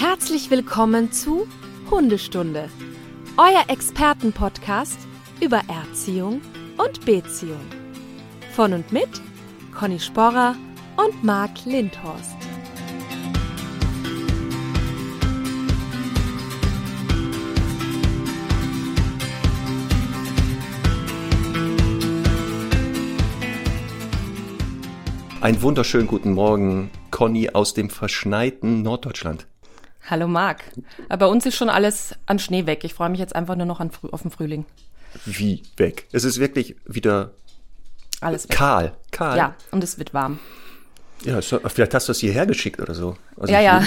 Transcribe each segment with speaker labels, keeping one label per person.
Speaker 1: Herzlich willkommen zu Hundestunde, euer Expertenpodcast über Erziehung und Beziehung. Von und mit Conny Sporrer und Marc Lindhorst.
Speaker 2: Einen wunderschönen guten Morgen, Conny aus dem verschneiten Norddeutschland.
Speaker 3: Hallo Marc. Bei uns ist schon alles an Schnee weg. Ich freue mich jetzt einfach nur noch an, auf den Frühling.
Speaker 2: Wie weg? Es ist wirklich wieder
Speaker 3: Alles weg.
Speaker 2: kahl. Kahl.
Speaker 3: Ja, und es wird warm.
Speaker 2: Ja, vielleicht hast du es hierher geschickt oder so. Also
Speaker 3: Ja, ja.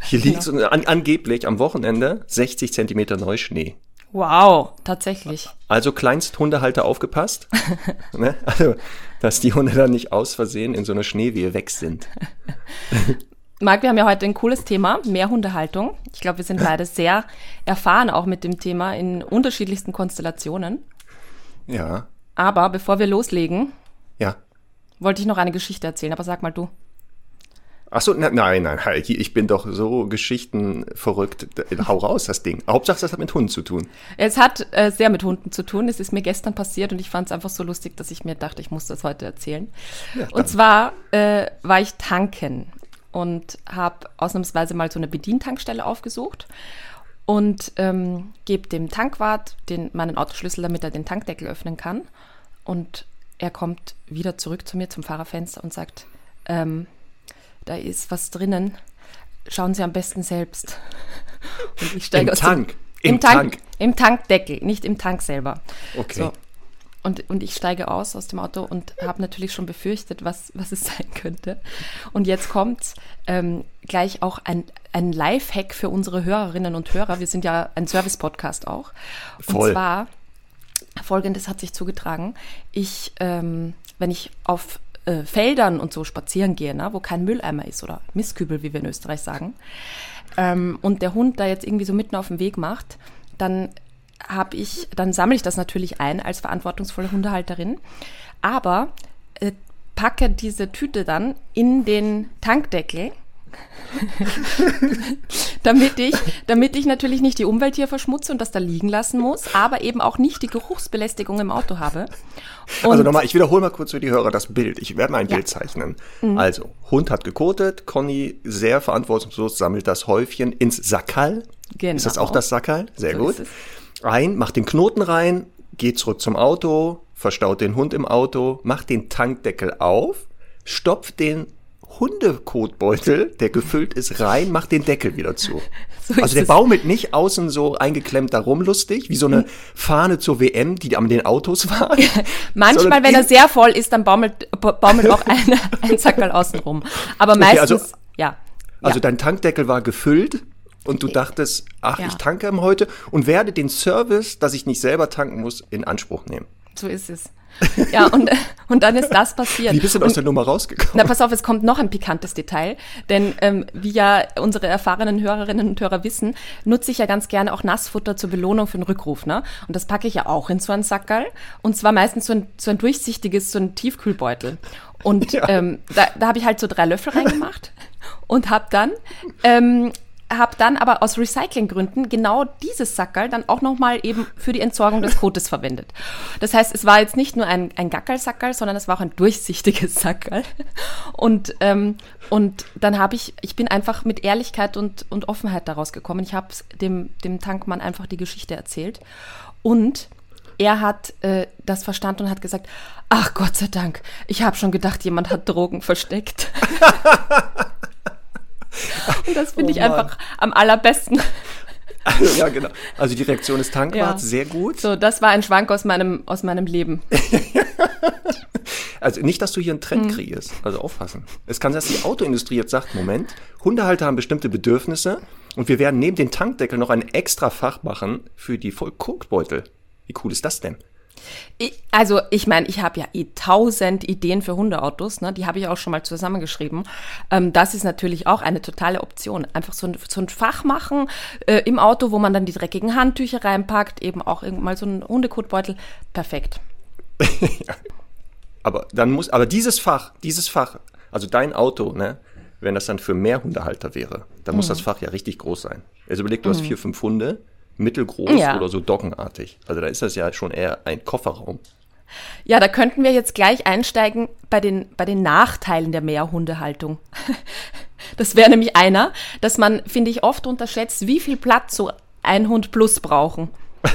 Speaker 2: Hier liegt an, angeblich am Wochenende 60 Zentimeter Neuschnee.
Speaker 3: Wow, tatsächlich.
Speaker 2: Also Kleinsthundehalter aufgepasst, ne? also, dass die Hunde dann nicht aus Versehen in so einer Schneewehe weg sind.
Speaker 3: Marc, wir haben ja heute ein cooles Thema, mehr Hundehaltung. Ich glaube, wir sind beide sehr erfahren auch mit dem Thema in unterschiedlichsten Konstellationen.
Speaker 2: Ja,
Speaker 3: Aber bevor wir loslegen,
Speaker 2: ja.
Speaker 3: wollte ich noch eine Geschichte erzählen. Aber sag mal du.
Speaker 2: Ach so, na, nein, nein, halt, ich bin doch so Geschichten verrückt. Hau raus, das Ding. Hauptsache, das hat mit Hunden zu tun.
Speaker 3: Es hat äh, sehr mit Hunden zu tun. Es ist mir gestern passiert und ich fand es einfach so lustig, dass ich mir dachte, ich muss das heute erzählen. und zwar äh, war ich tanken und habe ausnahmsweise mal so eine Bedientankstelle aufgesucht und ähm, gebe dem Tankwart den, meinen Autoschlüssel, damit er den Tankdeckel öffnen kann. Und er kommt wieder zurück zu mir zum Fahrerfenster und sagt, ähm, da ist was drinnen. Schauen Sie am besten selbst. Und ich steige
Speaker 2: Im
Speaker 3: aus
Speaker 2: Tank?
Speaker 3: Dem,
Speaker 2: Im
Speaker 3: Im, Tank,
Speaker 2: Tank?
Speaker 3: Im Tankdeckel, nicht im Tank selber.
Speaker 2: Okay.
Speaker 3: So. Und, und ich steige aus aus dem Auto und habe natürlich schon befürchtet, was, was es sein könnte. Und jetzt kommt ähm, gleich auch ein, ein Live-Hack für unsere Hörerinnen und Hörer. Wir sind ja ein Service-Podcast auch.
Speaker 2: Voll.
Speaker 3: Und zwar, folgendes hat sich zugetragen. Ich, ähm, wenn ich auf äh, Feldern und so spazieren gehe, ne, wo kein Mülleimer ist oder Mistkübel, wie wir in Österreich sagen, ähm, und der Hund da jetzt irgendwie so mitten auf dem Weg macht, dann habe ich, dann sammle ich das natürlich ein als verantwortungsvolle Hundehalterin, aber äh, packe diese Tüte dann in den Tankdeckel, damit ich, damit ich natürlich nicht die Umwelt hier verschmutze und das da liegen lassen muss, aber eben auch nicht die Geruchsbelästigung im Auto habe. Und
Speaker 2: Also nochmal, ich wiederhole mal kurz für die Hörer das Bild. Ich werde mal ein
Speaker 3: Ja. Mhm.
Speaker 2: Bild zeichnen. Also, Hund hat gekotet, Conny sehr verantwortungslos sammelt das Häufchen ins Sackerl.
Speaker 3: Genau.
Speaker 2: Ist das auch das Sackerl? Sehr
Speaker 3: So
Speaker 2: gut. Ein, macht den Knoten rein, geht zurück zum Auto, verstaut den Hund im Auto, macht den Tankdeckel auf, stopft den Hundekotbeutel, der gefüllt ist, rein, macht den Deckel wieder zu.
Speaker 3: So
Speaker 2: also der baumelt nicht außen so eingeklemmt darum lustig, wie so eine Fahne zur WM, die an den Autos war.
Speaker 3: Manchmal, wenn er sehr voll ist, dann baumelt, ba- baumelt auch ein, ein Sackerl außen rum. Aber meistens,
Speaker 2: also-
Speaker 3: ja.
Speaker 2: Also
Speaker 3: ja.
Speaker 2: dein Tankdeckel war gefüllt und du dachtest, ach,
Speaker 3: Ja.
Speaker 2: ich tanke heute und werde den Service, dass ich nicht selber tanken muss, in Anspruch nehmen.
Speaker 3: so ist es. Ja, und, und dann ist das passiert.
Speaker 2: Wie bist du denn aus der Nummer rausgekommen?
Speaker 3: Na, pass auf, es kommt noch ein pikantes Detail, denn ähm, wie ja unsere erfahrenen Hörerinnen und Hörer wissen, nutze ich ja ganz gerne auch Nassfutter zur Belohnung für den Rückruf, ne? Und das packe ich ja auch in so einen Sackerl und zwar meistens so ein, so ein durchsichtiges, so ein Tiefkühlbeutel. Und
Speaker 2: Ja.
Speaker 3: ähm, da, da habe ich halt so drei Löffel reingemacht und habe dann ähm, habe dann aber aus Recyclinggründen genau dieses Sackerl dann auch nochmal eben für die Entsorgung des Kotes verwendet. Das heißt, es war jetzt nicht nur ein, ein Gackerl-Sackerl, sondern es war auch ein durchsichtiges Sackerl. Und, ähm, und dann habe ich, ich bin einfach mit Ehrlichkeit und, und Offenheit daraus gekommen. Ich habe dem, dem Tankmann einfach die Geschichte erzählt. Und er hat äh, das verstanden und hat gesagt, ach Gott sei Dank, ich habe schon gedacht, jemand hat Drogen versteckt. und das finde
Speaker 2: Oh
Speaker 3: ich einfach am allerbesten.
Speaker 2: ja, genau. Also die Reaktion des Tankwarts,
Speaker 3: Ja.
Speaker 2: sehr gut.
Speaker 3: So, das war ein Schwank aus meinem, aus meinem Leben.
Speaker 2: Also nicht, dass du hier einen Trend
Speaker 3: Mhm.
Speaker 2: kreierst. Also aufpassen. Es kann sein, dass die Autoindustrie jetzt sagt, Moment, Hundehalter haben bestimmte Bedürfnisse und wir werden neben den Tankdeckel noch ein extra Fach machen für die Vollkotbeutel. Wie cool ist das denn?
Speaker 3: Ich, also, ich meine, ich habe ja eh tausend Ideen für Hundeautos, ne? die habe ich auch schon mal zusammengeschrieben. Ähm, das ist natürlich auch eine totale Option. Einfach so ein, so ein Fach machen äh, im Auto, wo man dann die dreckigen Handtücher reinpackt, eben auch mal so einen Hundekotbeutel. Perfekt.
Speaker 2: Aber dann muss, aber dieses Fach, dieses Fach, also dein Auto, ne, wenn das dann für mehr Hundehalter wäre, dann muss das Fach ja richtig groß sein. Also überleg, du hast vier, fünf Hunde, mittelgroß
Speaker 3: Ja.
Speaker 2: oder so doggenartig. Also da ist das ja schon eher ein Kofferraum.
Speaker 3: Ja, da könnten wir jetzt gleich einsteigen bei den, bei den Nachteilen der Mehrhundehaltung. Das wäre nämlich einer, dass man, finde ich, oft unterschätzt, wie viel Platz so ein Hund plus brauchen.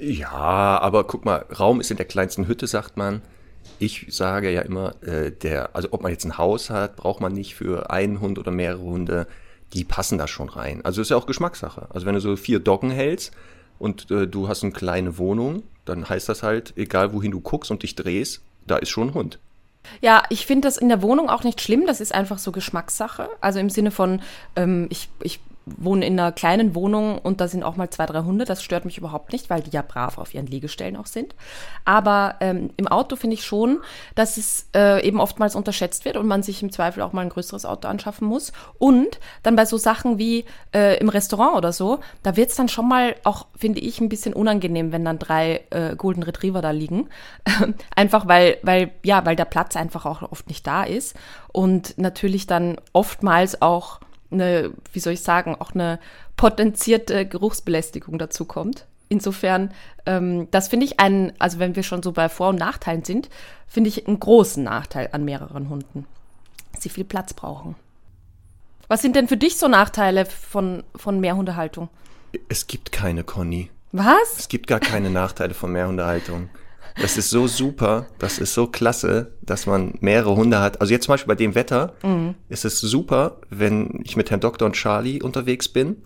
Speaker 2: Ja, aber guck mal, Raum ist in der kleinsten Hütte, sagt man. Ich sage ja immer, äh, der, also ob man jetzt ein Haus hat, braucht man nicht für einen Hund oder mehrere Hunde. Die passen da schon rein. Also ist ja auch Geschmackssache. Also wenn du so vier Doggen hältst und äh, du hast eine kleine Wohnung, dann heißt das halt, egal wohin du guckst und dich drehst, da ist schon ein Hund.
Speaker 3: Ja, ich finde das in der Wohnung auch nicht schlimm. Das ist einfach so Geschmackssache. Also im Sinne von, ähm, ich, ich wohne in einer kleinen Wohnung und da sind auch mal zwei, drei Hunde. Das stört mich überhaupt nicht, weil die ja brav auf ihren Liegestellen auch sind. Aber ähm, im Auto finde ich schon, dass es äh, eben oftmals unterschätzt wird und man sich im Zweifel auch mal ein größeres Auto anschaffen muss. Und dann bei so Sachen wie äh, im Restaurant oder so, da wird es dann schon mal auch, finde ich, ein bisschen unangenehm, wenn dann drei äh, Golden Retriever da liegen. einfach weil, weil, ja, weil der Platz einfach auch oft nicht da ist. Und natürlich dann oftmals auch eine, wie soll ich sagen, auch eine potenzierte Geruchsbelästigung dazu kommt. Insofern, ähm, das finde ich einen, also wenn wir schon so bei Vor- und Nachteilen sind, finde ich einen großen Nachteil an mehreren Hunden. Dass sie viel Platz brauchen. Was sind denn für dich so Nachteile von, von Mehrhundehaltung?
Speaker 2: Es gibt keine Conny.
Speaker 3: Was?
Speaker 2: Es gibt gar keine Nachteile von Mehrhundehaltung. Das ist so super, das ist so klasse, dass man mehrere Hunde hat. Also jetzt zum Beispiel bei dem Wetter ist es super, wenn ich mit Herrn Doktor und Charlie unterwegs bin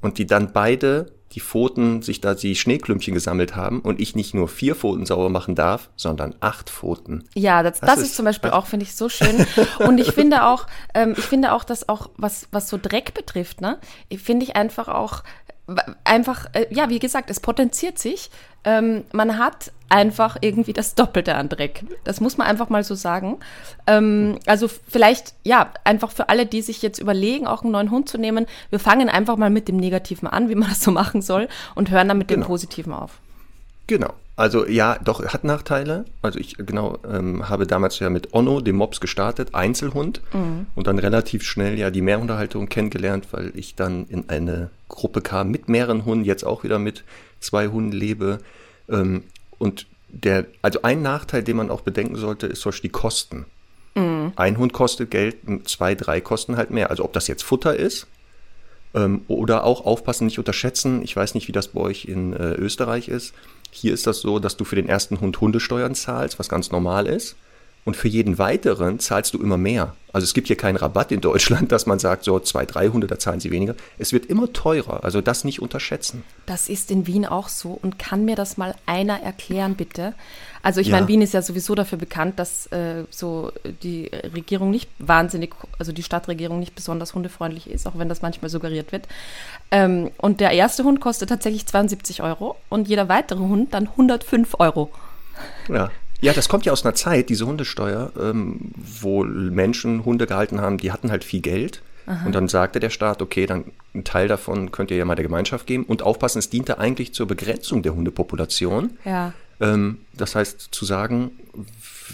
Speaker 2: und die dann beide die Pfoten sich da die Schneeklümpchen gesammelt haben und ich nicht nur vier Pfoten sauber machen darf, sondern acht Pfoten.
Speaker 3: Ja, das, das, ist, zum Beispiel auch, finde ich, so schön. Und ich finde auch, ähm, ich finde auch, dass auch, was, was so Dreck betrifft, ne, finde ich einfach auch, einfach, äh, ja, wie gesagt, es potenziert sich. Ähm, man hat einfach irgendwie das Doppelte an Dreck. Das muss man einfach mal so sagen. Ähm, also vielleicht, ja, einfach für alle, die sich jetzt überlegen, auch einen neuen Hund zu nehmen, wir fangen einfach mal mit dem Negativen an, wie man das so machen soll, und hören dann mit dem
Speaker 2: Genau.
Speaker 3: Positiven auf.
Speaker 2: Genau. Also ja, doch, hat Nachteile. Also ich genau ähm, habe damals ja mit Onno, dem Mops, gestartet, Einzelhund und dann relativ schnell ja die Mehrhundehaltung kennengelernt, weil ich dann in eine Gruppe kam mit mehreren Hunden, jetzt auch wieder mit zwei Hunden lebe. Ähm, und der, also ein Nachteil, den man auch bedenken sollte, ist zum Beispiel die Kosten. Ein Hund kostet Geld, zwei, drei kosten halt mehr. Also ob das jetzt Futter ist, ähm, oder auch aufpassen, nicht unterschätzen. Ich weiß nicht, wie das bei euch in äh, Österreich ist. Hier ist das so, dass du für den ersten Hund Hundesteuern zahlst, was ganz normal ist. Und für jeden weiteren zahlst du immer mehr. Also es gibt hier keinen Rabatt in Deutschland, dass man sagt, so zwei, drei Hunde, da zahlen sie weniger. Es wird immer teurer. Also das nicht unterschätzen.
Speaker 3: Das ist in Wien auch so. Und kann mir das mal einer erklären, bitte? Also ich
Speaker 2: Ja.
Speaker 3: meine, Wien ist ja sowieso dafür bekannt, dass äh, so die Regierung nicht wahnsinnig, also die Stadtregierung nicht besonders hundefreundlich ist, auch wenn das manchmal suggeriert wird. Ähm, und der erste Hund kostet tatsächlich 72 Euro und jeder weitere Hund dann 105 Euro.
Speaker 2: Ja. Ja, das kommt ja aus einer Zeit, diese Hundesteuer, ähm, wo Menschen Hunde gehalten haben, die hatten halt viel Geld. Und dann sagte der Staat, okay, dann ein Teil davon könnt ihr ja mal der Gemeinschaft geben. Und aufpassen, es diente eigentlich zur Begrenzung der Hundepopulation.
Speaker 3: Ja.
Speaker 2: Ähm, das heißt, zu sagen,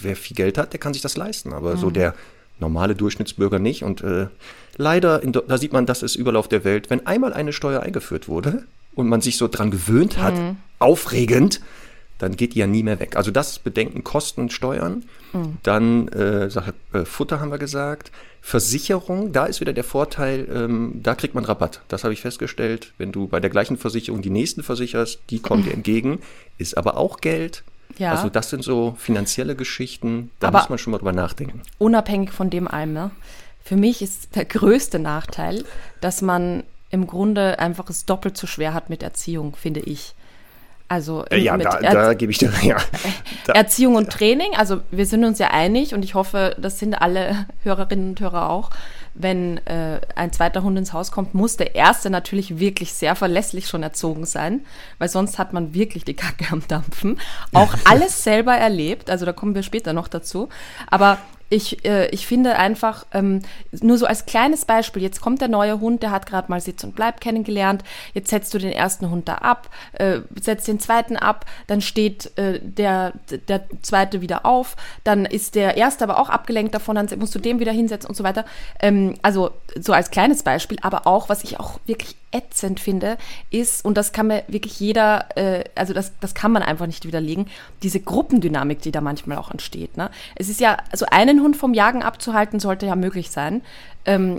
Speaker 2: wer viel Geld hat, der kann sich das leisten. Aber so der normale Durchschnittsbürger nicht. Und äh, leider, in, da sieht man, das ist Überlauf der Welt. Wenn einmal eine Steuer eingeführt wurde und man sich so dran gewöhnt hat, aufregend, dann geht die ja nie mehr weg. Also das bedenken Kosten, Steuern. Dann äh, Sache, äh, Futter haben wir gesagt. Versicherung, da ist wieder der Vorteil, ähm, da kriegt man Rabatt. Das habe ich festgestellt. Wenn du bei der gleichen Versicherung die nächsten versicherst, die kommen dir entgegen, ist aber auch Geld.
Speaker 3: Ja.
Speaker 2: Also das sind so finanzielle Geschichten, da
Speaker 3: Aber-
Speaker 2: muss man schon mal drüber nachdenken.
Speaker 3: unabhängig von dem allem, ne? für mich ist der größte Nachteil, dass man im Grunde einfach es doppelt so schwer hat mit Erziehung, finde ich. Also
Speaker 2: Äh, ja, da, da gebe ich dir, ja. Da,
Speaker 3: Erziehung und Training, also wir sind uns ja einig und ich hoffe, das sind alle Hörerinnen und Hörer auch. Wenn äh, ein zweiter Hund ins Haus kommt, muss der erste natürlich wirklich sehr verlässlich schon erzogen sein, weil sonst hat man wirklich die Kacke am Dampfen. Auch alles selber erlebt, also da kommen wir später noch dazu. Aber ich, äh, ich finde einfach, ähm, nur so als kleines Beispiel, jetzt kommt der neue Hund, der hat gerade mal Sitz und Bleib kennengelernt, jetzt setzt du den ersten Hund da ab, äh, setzt den zweiten ab, dann steht äh, der, der zweite wieder auf, dann ist der erste aber auch abgelenkt davon, dann musst du den wieder hinsetzen und so weiter. Ähm, also so als kleines Beispiel, aber auch, was ich auch wirklich ätzend finde, ist, und das kann mir wirklich jeder, äh, also das, das kann man einfach nicht widerlegen, diese Gruppendynamik, die da manchmal auch entsteht. Ne? Es ist ja, also einen Hund vom Jagen abzuhalten, sollte ja möglich sein. Ähm,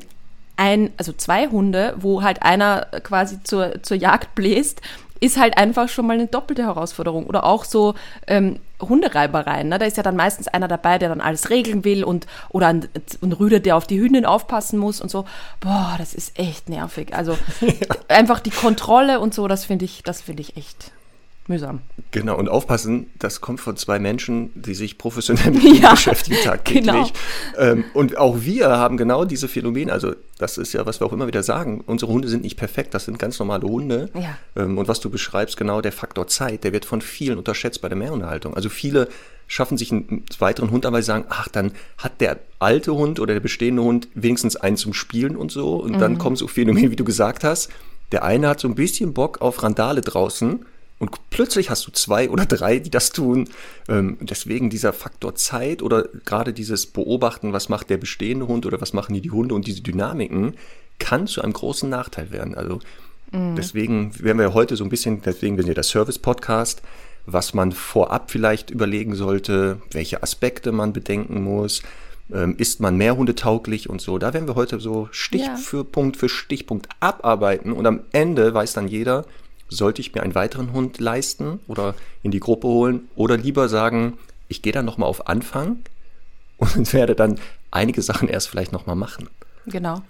Speaker 3: ein, also zwei Hunde, wo halt einer quasi zur, zur Jagd bläst, ist halt einfach schon mal eine doppelte Herausforderung. Oder auch so ähm, Hundereibereien. Ne? Da ist ja dann meistens einer dabei, der dann alles regeln will und oder ein, ein Rüder, der auf die Hündin aufpassen muss und so. Boah, das ist echt nervig. Also ja. einfach die Kontrolle und so, das finde ich, das finde ich echt mühsam.
Speaker 2: Genau, und aufpassen, das kommt von zwei Menschen, die sich professionell mit ja, beschäftigen tagtäglich. Genau. Ähm, und auch wir haben genau diese Phänomene, also das ist ja, was wir auch immer wieder sagen, unsere Hunde sind nicht perfekt, das sind ganz normale Hunde. Ja. Ähm, und was du beschreibst, genau der Faktor Zeit, der wird von vielen unterschätzt bei der Mehrhundehaltung. Also viele schaffen sich einen weiteren Hund an, weil sie sagen, ach, dann hat der alte Hund oder der bestehende Hund wenigstens einen zum Spielen und so. Und mhm. dann kommen so Phänomene, wie du gesagt hast. Der eine hat so ein bisschen Bock auf Randale draußen und plötzlich hast du zwei oder drei, die das tun. Ähm, deswegen dieser Faktor Zeit oder gerade dieses Beobachten, was macht der bestehende Hund oder was machen die, die Hunde und diese Dynamiken, kann zu einem großen Nachteil werden. Also mhm. deswegen werden wir heute so ein bisschen, deswegen sind wir der Service-Podcast, was man vorab vielleicht überlegen sollte, welche Aspekte man bedenken muss. Ähm, ist man mehr hundetauglich und so. Da werden wir heute so Stich ja. für Punkt für Stichpunkt abarbeiten und am Ende weiß dann jeder, sollte ich mir einen weiteren Hund leisten oder in die Gruppe holen oder lieber sagen, ich gehe dann nochmal auf Anfang und werde dann einige Sachen erst vielleicht nochmal machen.
Speaker 3: Genau.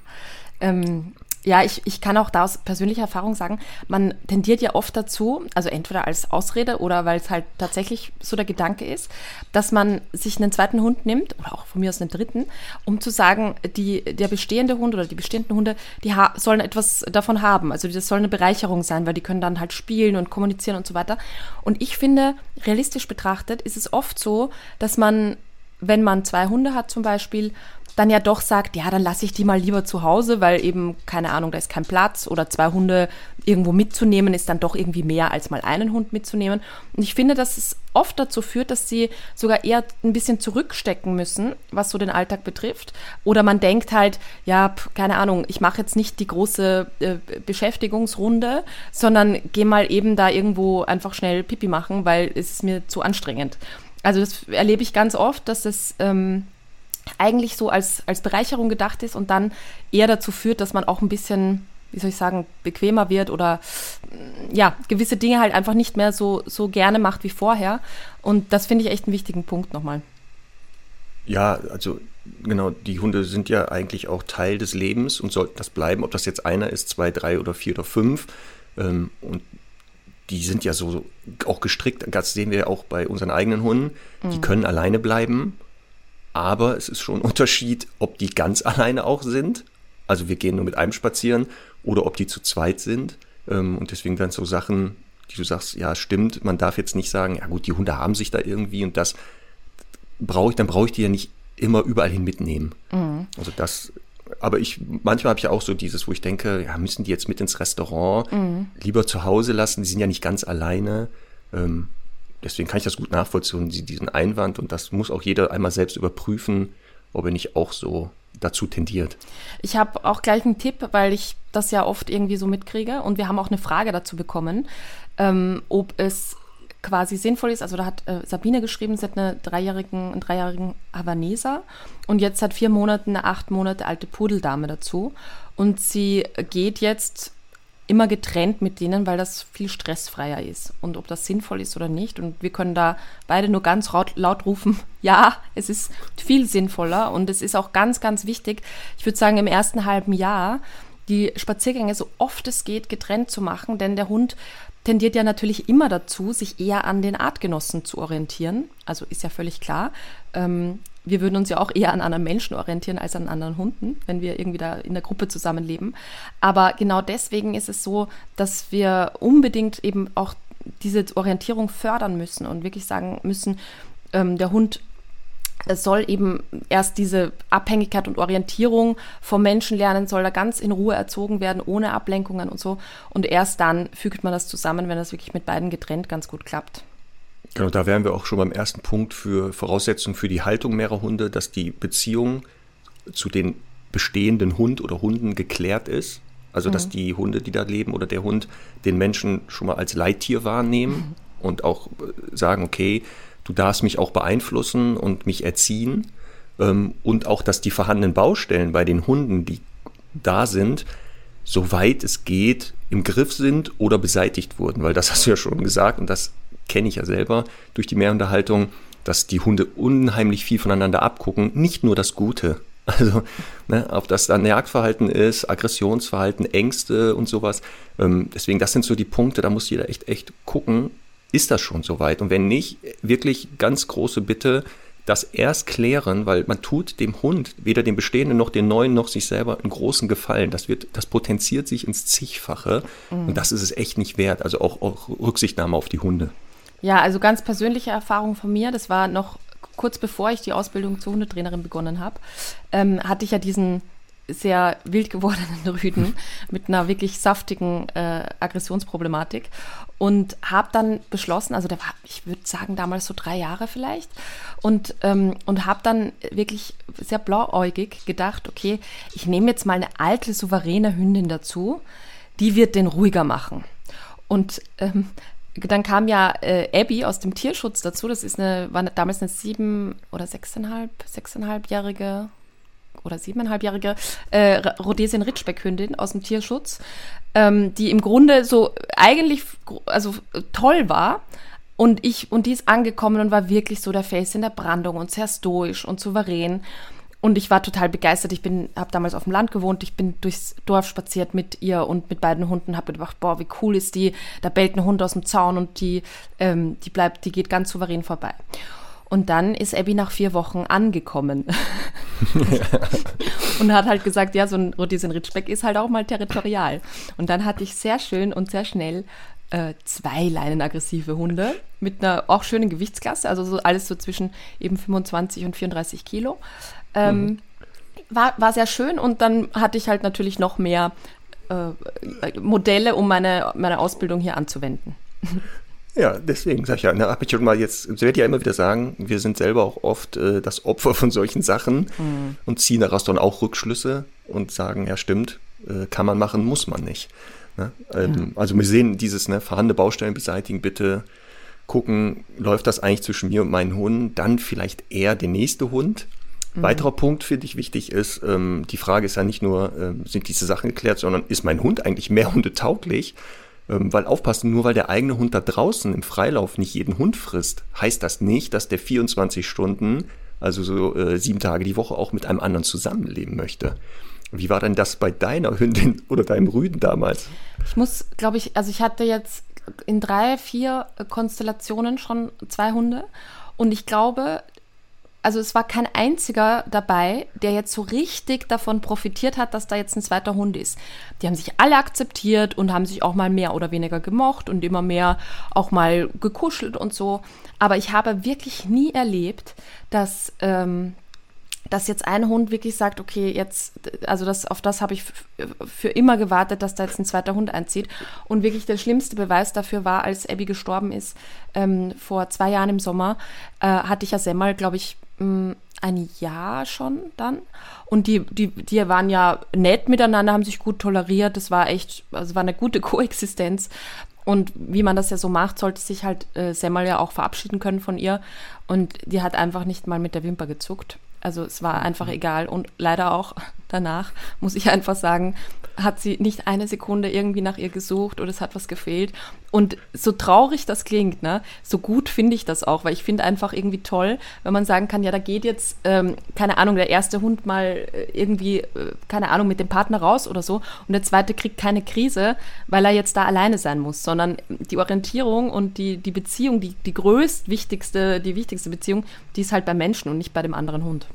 Speaker 3: Ähm, ja, ich, ich kann auch da aus persönlicher Erfahrung sagen, man tendiert ja oft dazu, also entweder als Ausrede oder weil es halt tatsächlich so der Gedanke ist, dass man sich einen zweiten Hund nimmt oder auch von mir aus einen dritten, um zu sagen, die, der bestehende Hund oder die bestehenden Hunde, die sollen etwas davon haben. Also das soll eine Bereicherung sein, weil die können dann halt spielen und kommunizieren und so weiter. Und ich finde, realistisch betrachtet ist es oft so, dass man, wenn man zwei Hunde hat zum Beispiel, dann ja doch sagt, ja, dann lasse ich die mal lieber zu Hause, weil eben, keine Ahnung, da ist kein Platz oder zwei Hunde irgendwo mitzunehmen, ist dann doch irgendwie mehr als mal einen Hund mitzunehmen. Und ich finde, dass es oft dazu führt, dass sie sogar eher ein bisschen zurückstecken müssen, was so den Alltag betrifft. Oder man denkt halt, ja, keine Ahnung, ich mache jetzt nicht die große äh, Beschäftigungsrunde, sondern gehe mal eben da irgendwo einfach schnell Pipi machen, weil es ist mir zu anstrengend. Also das erlebe ich ganz oft, dass es ähm, eigentlich so als, als Bereicherung gedacht ist und dann eher dazu führt, dass man auch ein bisschen, wie soll ich sagen, bequemer wird oder ja, gewisse Dinge halt einfach nicht mehr so, so gerne macht wie vorher. Und das finde ich echt einen wichtigen Punkt nochmal.
Speaker 2: Ja, also genau, die Hunde sind ja eigentlich auch Teil des Lebens und sollten das bleiben, ob das jetzt einer ist, zwei, drei oder vier oder fünf. Ähm, und die sind ja so auch gestrickt, das sehen wir ja auch bei unseren eigenen Hunden, die mhm. können alleine bleiben aber es ist schon ein Unterschied, ob die ganz alleine auch sind. Also wir gehen nur mit einem spazieren oder ob die zu zweit sind. Ähm, und deswegen dann so Sachen, die du sagst, ja, stimmt, man darf jetzt nicht sagen, ja gut, die Hunde haben sich da irgendwie und das brauche ich, dann brauche ich die ja nicht immer überall hin mitnehmen. Mhm. Also das, aber ich, manchmal habe ich auch so dieses, wo ich denke, ja, müssen die jetzt mit ins Restaurant, mhm. lieber zu Hause lassen, die sind ja nicht ganz alleine. Ähm, deswegen kann ich das gut nachvollziehen, diesen Einwand. Und das muss auch jeder einmal selbst überprüfen, ob er nicht auch so dazu tendiert.
Speaker 3: Ich habe auch gleich einen Tipp, weil ich das ja oft irgendwie so mitkriege. Und wir haben auch eine Frage dazu bekommen, ähm, ob es quasi sinnvoll ist. Also da hat äh, Sabine geschrieben, sie hat eine dreijährigen, einen dreijährigen Havaneser und jetzt seit vier Monaten eine acht Monate alte Pudeldame dazu. Und sie geht jetzt immer getrennt mit denen, weil das viel stressfreier ist. Und ob das sinnvoll ist oder nicht. Und wir können da beide nur ganz laut, laut rufen, ja, es ist viel sinnvoller und es ist auch ganz, ganz wichtig. Ich würde sagen, im ersten halben Jahr die Spaziergänge so oft es geht getrennt zu machen, denn der Hund tendiert ja natürlich immer dazu, sich eher an den Artgenossen zu orientieren. Also ist ja völlig klar. Ähm, wir würden uns ja auch eher an anderen Menschen orientieren als an anderen Hunden, wenn wir irgendwie da in der Gruppe zusammenleben. Aber genau deswegen ist es so, dass wir unbedingt eben auch diese Orientierung fördern müssen und wirklich sagen müssen, ähm, der Hund es soll eben erst diese Abhängigkeit und Orientierung vom Menschen lernen, soll da ganz in Ruhe erzogen werden, ohne Ablenkungen und so. Und erst dann fügt man das zusammen, wenn das wirklich mit beiden getrennt ganz gut klappt.
Speaker 2: Genau, da wären wir auch schon beim ersten Punkt für Voraussetzungen für die Haltung mehrerer Hunde, dass die Beziehung zu den bestehenden Hund oder Hunden geklärt ist. Also, dass mhm. die Hunde, die da leben oder der Hund den Menschen schon mal als Leittier wahrnehmen mhm. und auch äh, sagen, okay, du darfst mich auch beeinflussen und mich erziehen. Ähm, und auch, dass die vorhandenen Baustellen bei den Hunden, die da sind, soweit es geht, im Griff sind oder beseitigt wurden. Weil das hast du ja schon gesagt und das kenne ich ja selber durch die Mehrunterhaltung, dass die Hunde unheimlich viel voneinander abgucken. Nicht nur das Gute. Also, ne, ob das dann Jagdverhalten ist, Aggressionsverhalten, Ängste und sowas. Ähm, deswegen, das sind so die Punkte, da muss jeder echt, echt gucken, ist das schon soweit? Und wenn nicht, wirklich ganz große Bitte, das erst klären, weil man tut dem Hund, weder dem Bestehenden noch den Neuen noch sich selber einen großen Gefallen. Das wird, das potenziert sich ins Zigfache mhm. und das ist es echt nicht wert. Also auch, auch Rücksichtnahme auf die Hunde.
Speaker 3: Ja, also ganz persönliche Erfahrung von mir, das war noch kurz bevor ich die Ausbildung zur Hundetrainerin begonnen habe, ähm, hatte ich ja diesen sehr wild gewordenen Rüden mit einer wirklich saftigen äh, Aggressionsproblematik und habe dann beschlossen, also der war, ich würde sagen, damals so drei Jahre vielleicht und, ähm, und habe dann wirklich sehr blauäugig gedacht, okay, ich nehme jetzt mal eine alte, souveräne Hündin dazu, die wird den ruhiger machen. Und ähm, dann kam ja äh, Abby aus dem Tierschutz dazu. Das ist eine, war damals eine sieben- oder sechseinhalb, sechseinhalbjährige oder siebeneinhalbjährige äh, Rhodesien Ritschbeck-Hündin aus dem Tierschutz, ähm, die im Grunde so eigentlich also toll war. Und ich, und die ist angekommen und war wirklich so der Face in der Brandung und sehr stoisch und souverän. Und ich war total begeistert. Ich bin, habe damals auf dem Land gewohnt. Ich bin durchs Dorf spaziert mit ihr und mit beiden Hunden. Habe gedacht, boah, wie cool ist die? Da bellt ein Hund aus dem Zaun und die, ähm, die bleibt, die geht ganz souverän vorbei. Und dann ist Abby nach vier Wochen angekommen und hat halt gesagt, ja, so ein Rhodesian Ritschbeck ist halt auch mal territorial. Und dann hatte ich sehr schön und sehr schnell äh, zwei leinenaggressive Hunde mit einer auch schönen Gewichtsklasse, also so alles so zwischen eben 25 und 34 Kilo. Ähm, mhm. war, war sehr schön und dann hatte ich halt natürlich noch mehr äh, Modelle, um meine, meine Ausbildung hier anzuwenden.
Speaker 2: Ja, deswegen sag ich ja, ne, habe ich schon mal jetzt, ich werde ja immer wieder sagen, wir sind selber auch oft äh, das Opfer von solchen Sachen mhm. und ziehen daraus dann auch Rückschlüsse und sagen, ja stimmt, äh, kann man machen, muss man nicht. Ne? Ähm, ja. Also wir sehen dieses ne, vorhandene Baustellen beseitigen, bitte gucken, läuft das eigentlich zwischen mir und meinen Hunden, dann vielleicht eher der nächste Hund Mhm. Weiterer Punkt, finde ich, wichtig ist, ähm, die Frage ist ja nicht nur, ähm, sind diese Sachen geklärt, sondern ist mein Hund eigentlich mehr hundetauglich? Ähm, weil aufpassen, nur weil der eigene Hund da draußen im Freilauf nicht jeden Hund frisst, heißt das nicht, dass der 24 Stunden, also so äh, sieben Tage die Woche auch mit einem anderen zusammenleben möchte. Wie war denn das bei deiner Hündin oder deinem Rüden damals?
Speaker 3: Ich muss, glaube ich, also ich hatte jetzt in drei, vier Konstellationen schon zwei Hunde und ich glaube, also es war kein einziger dabei, der jetzt so richtig davon profitiert hat, dass da jetzt ein zweiter Hund ist. Die haben sich alle akzeptiert und haben sich auch mal mehr oder weniger gemocht und immer mehr auch mal gekuschelt und so. Aber ich habe wirklich nie erlebt, dass, ähm, dass jetzt ein Hund wirklich sagt, okay, jetzt, also das, auf das habe ich für immer gewartet, dass da jetzt ein zweiter Hund einzieht. Und wirklich der schlimmste Beweis dafür war, als Abby gestorben ist, ähm, vor zwei Jahren im Sommer, äh, hatte ich ja Semmel, glaube ich, ein Jahr schon dann. Und die, die, die waren ja nett miteinander, haben sich gut toleriert. Das war echt, also war eine gute Koexistenz. Und wie man das ja so macht, sollte sich halt äh, Semmel ja auch verabschieden können von ihr. Und die hat einfach nicht mal mit der Wimper gezuckt. Also es war einfach egal. Und leider auch danach, muss ich einfach sagen, hat sie nicht eine Sekunde irgendwie nach ihr gesucht oder es hat was gefehlt. Und so traurig das klingt, ne, so gut finde ich das auch, weil ich finde einfach irgendwie toll, wenn man sagen kann, ja, da geht jetzt, ähm, keine Ahnung, der erste Hund mal äh, irgendwie, äh, keine Ahnung, mit dem Partner raus oder so und der zweite kriegt keine Krise, weil er jetzt da alleine sein muss, sondern die Orientierung und die, die Beziehung, die, die größt wichtigste, die wichtigste Beziehung, die ist halt beim Menschen und nicht bei dem anderen Hund.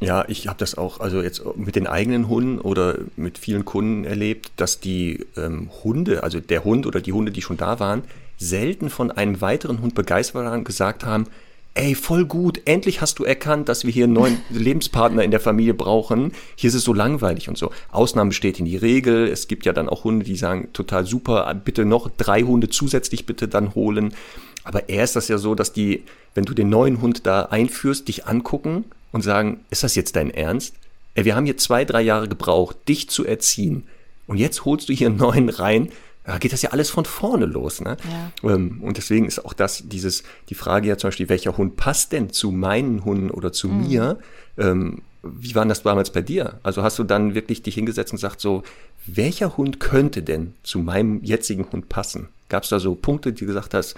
Speaker 2: Ja, ich habe das auch, also jetzt mit den eigenen Hunden oder mit vielen Kunden erlebt, dass die ähm, Hunde, also der Hund oder die Hunde, die schon da waren, selten von einem weiteren Hund begeistert waren und gesagt haben, ey, voll gut, endlich hast du erkannt, dass wir hier einen neuen Lebenspartner in der Familie brauchen. Hier ist es so langweilig und so. Ausnahmen bestätigen die Regel. Es gibt ja dann auch Hunde, die sagen, total super, bitte noch drei Hunde zusätzlich bitte dann holen. Aber eher ist das ja so, dass die, wenn du den neuen Hund da einführst, dich angucken und sagen, ist das jetzt dein Ernst? Ey, wir haben hier zwei, drei Jahre gebraucht, dich zu erziehen. Und jetzt holst du hier einen neuen rein, da geht das ja alles von vorne los. Ne? Ja. Ähm, und deswegen ist auch das, dieses, die Frage ja zum Beispiel, welcher Hund passt denn zu meinen Hunden oder zu mhm. mir? Ähm, wie war das damals bei dir? Also hast du dann wirklich dich hingesetzt und gesagt so, welcher Hund könnte denn zu meinem jetzigen Hund passen? Gab es da so Punkte, die du gesagt hast,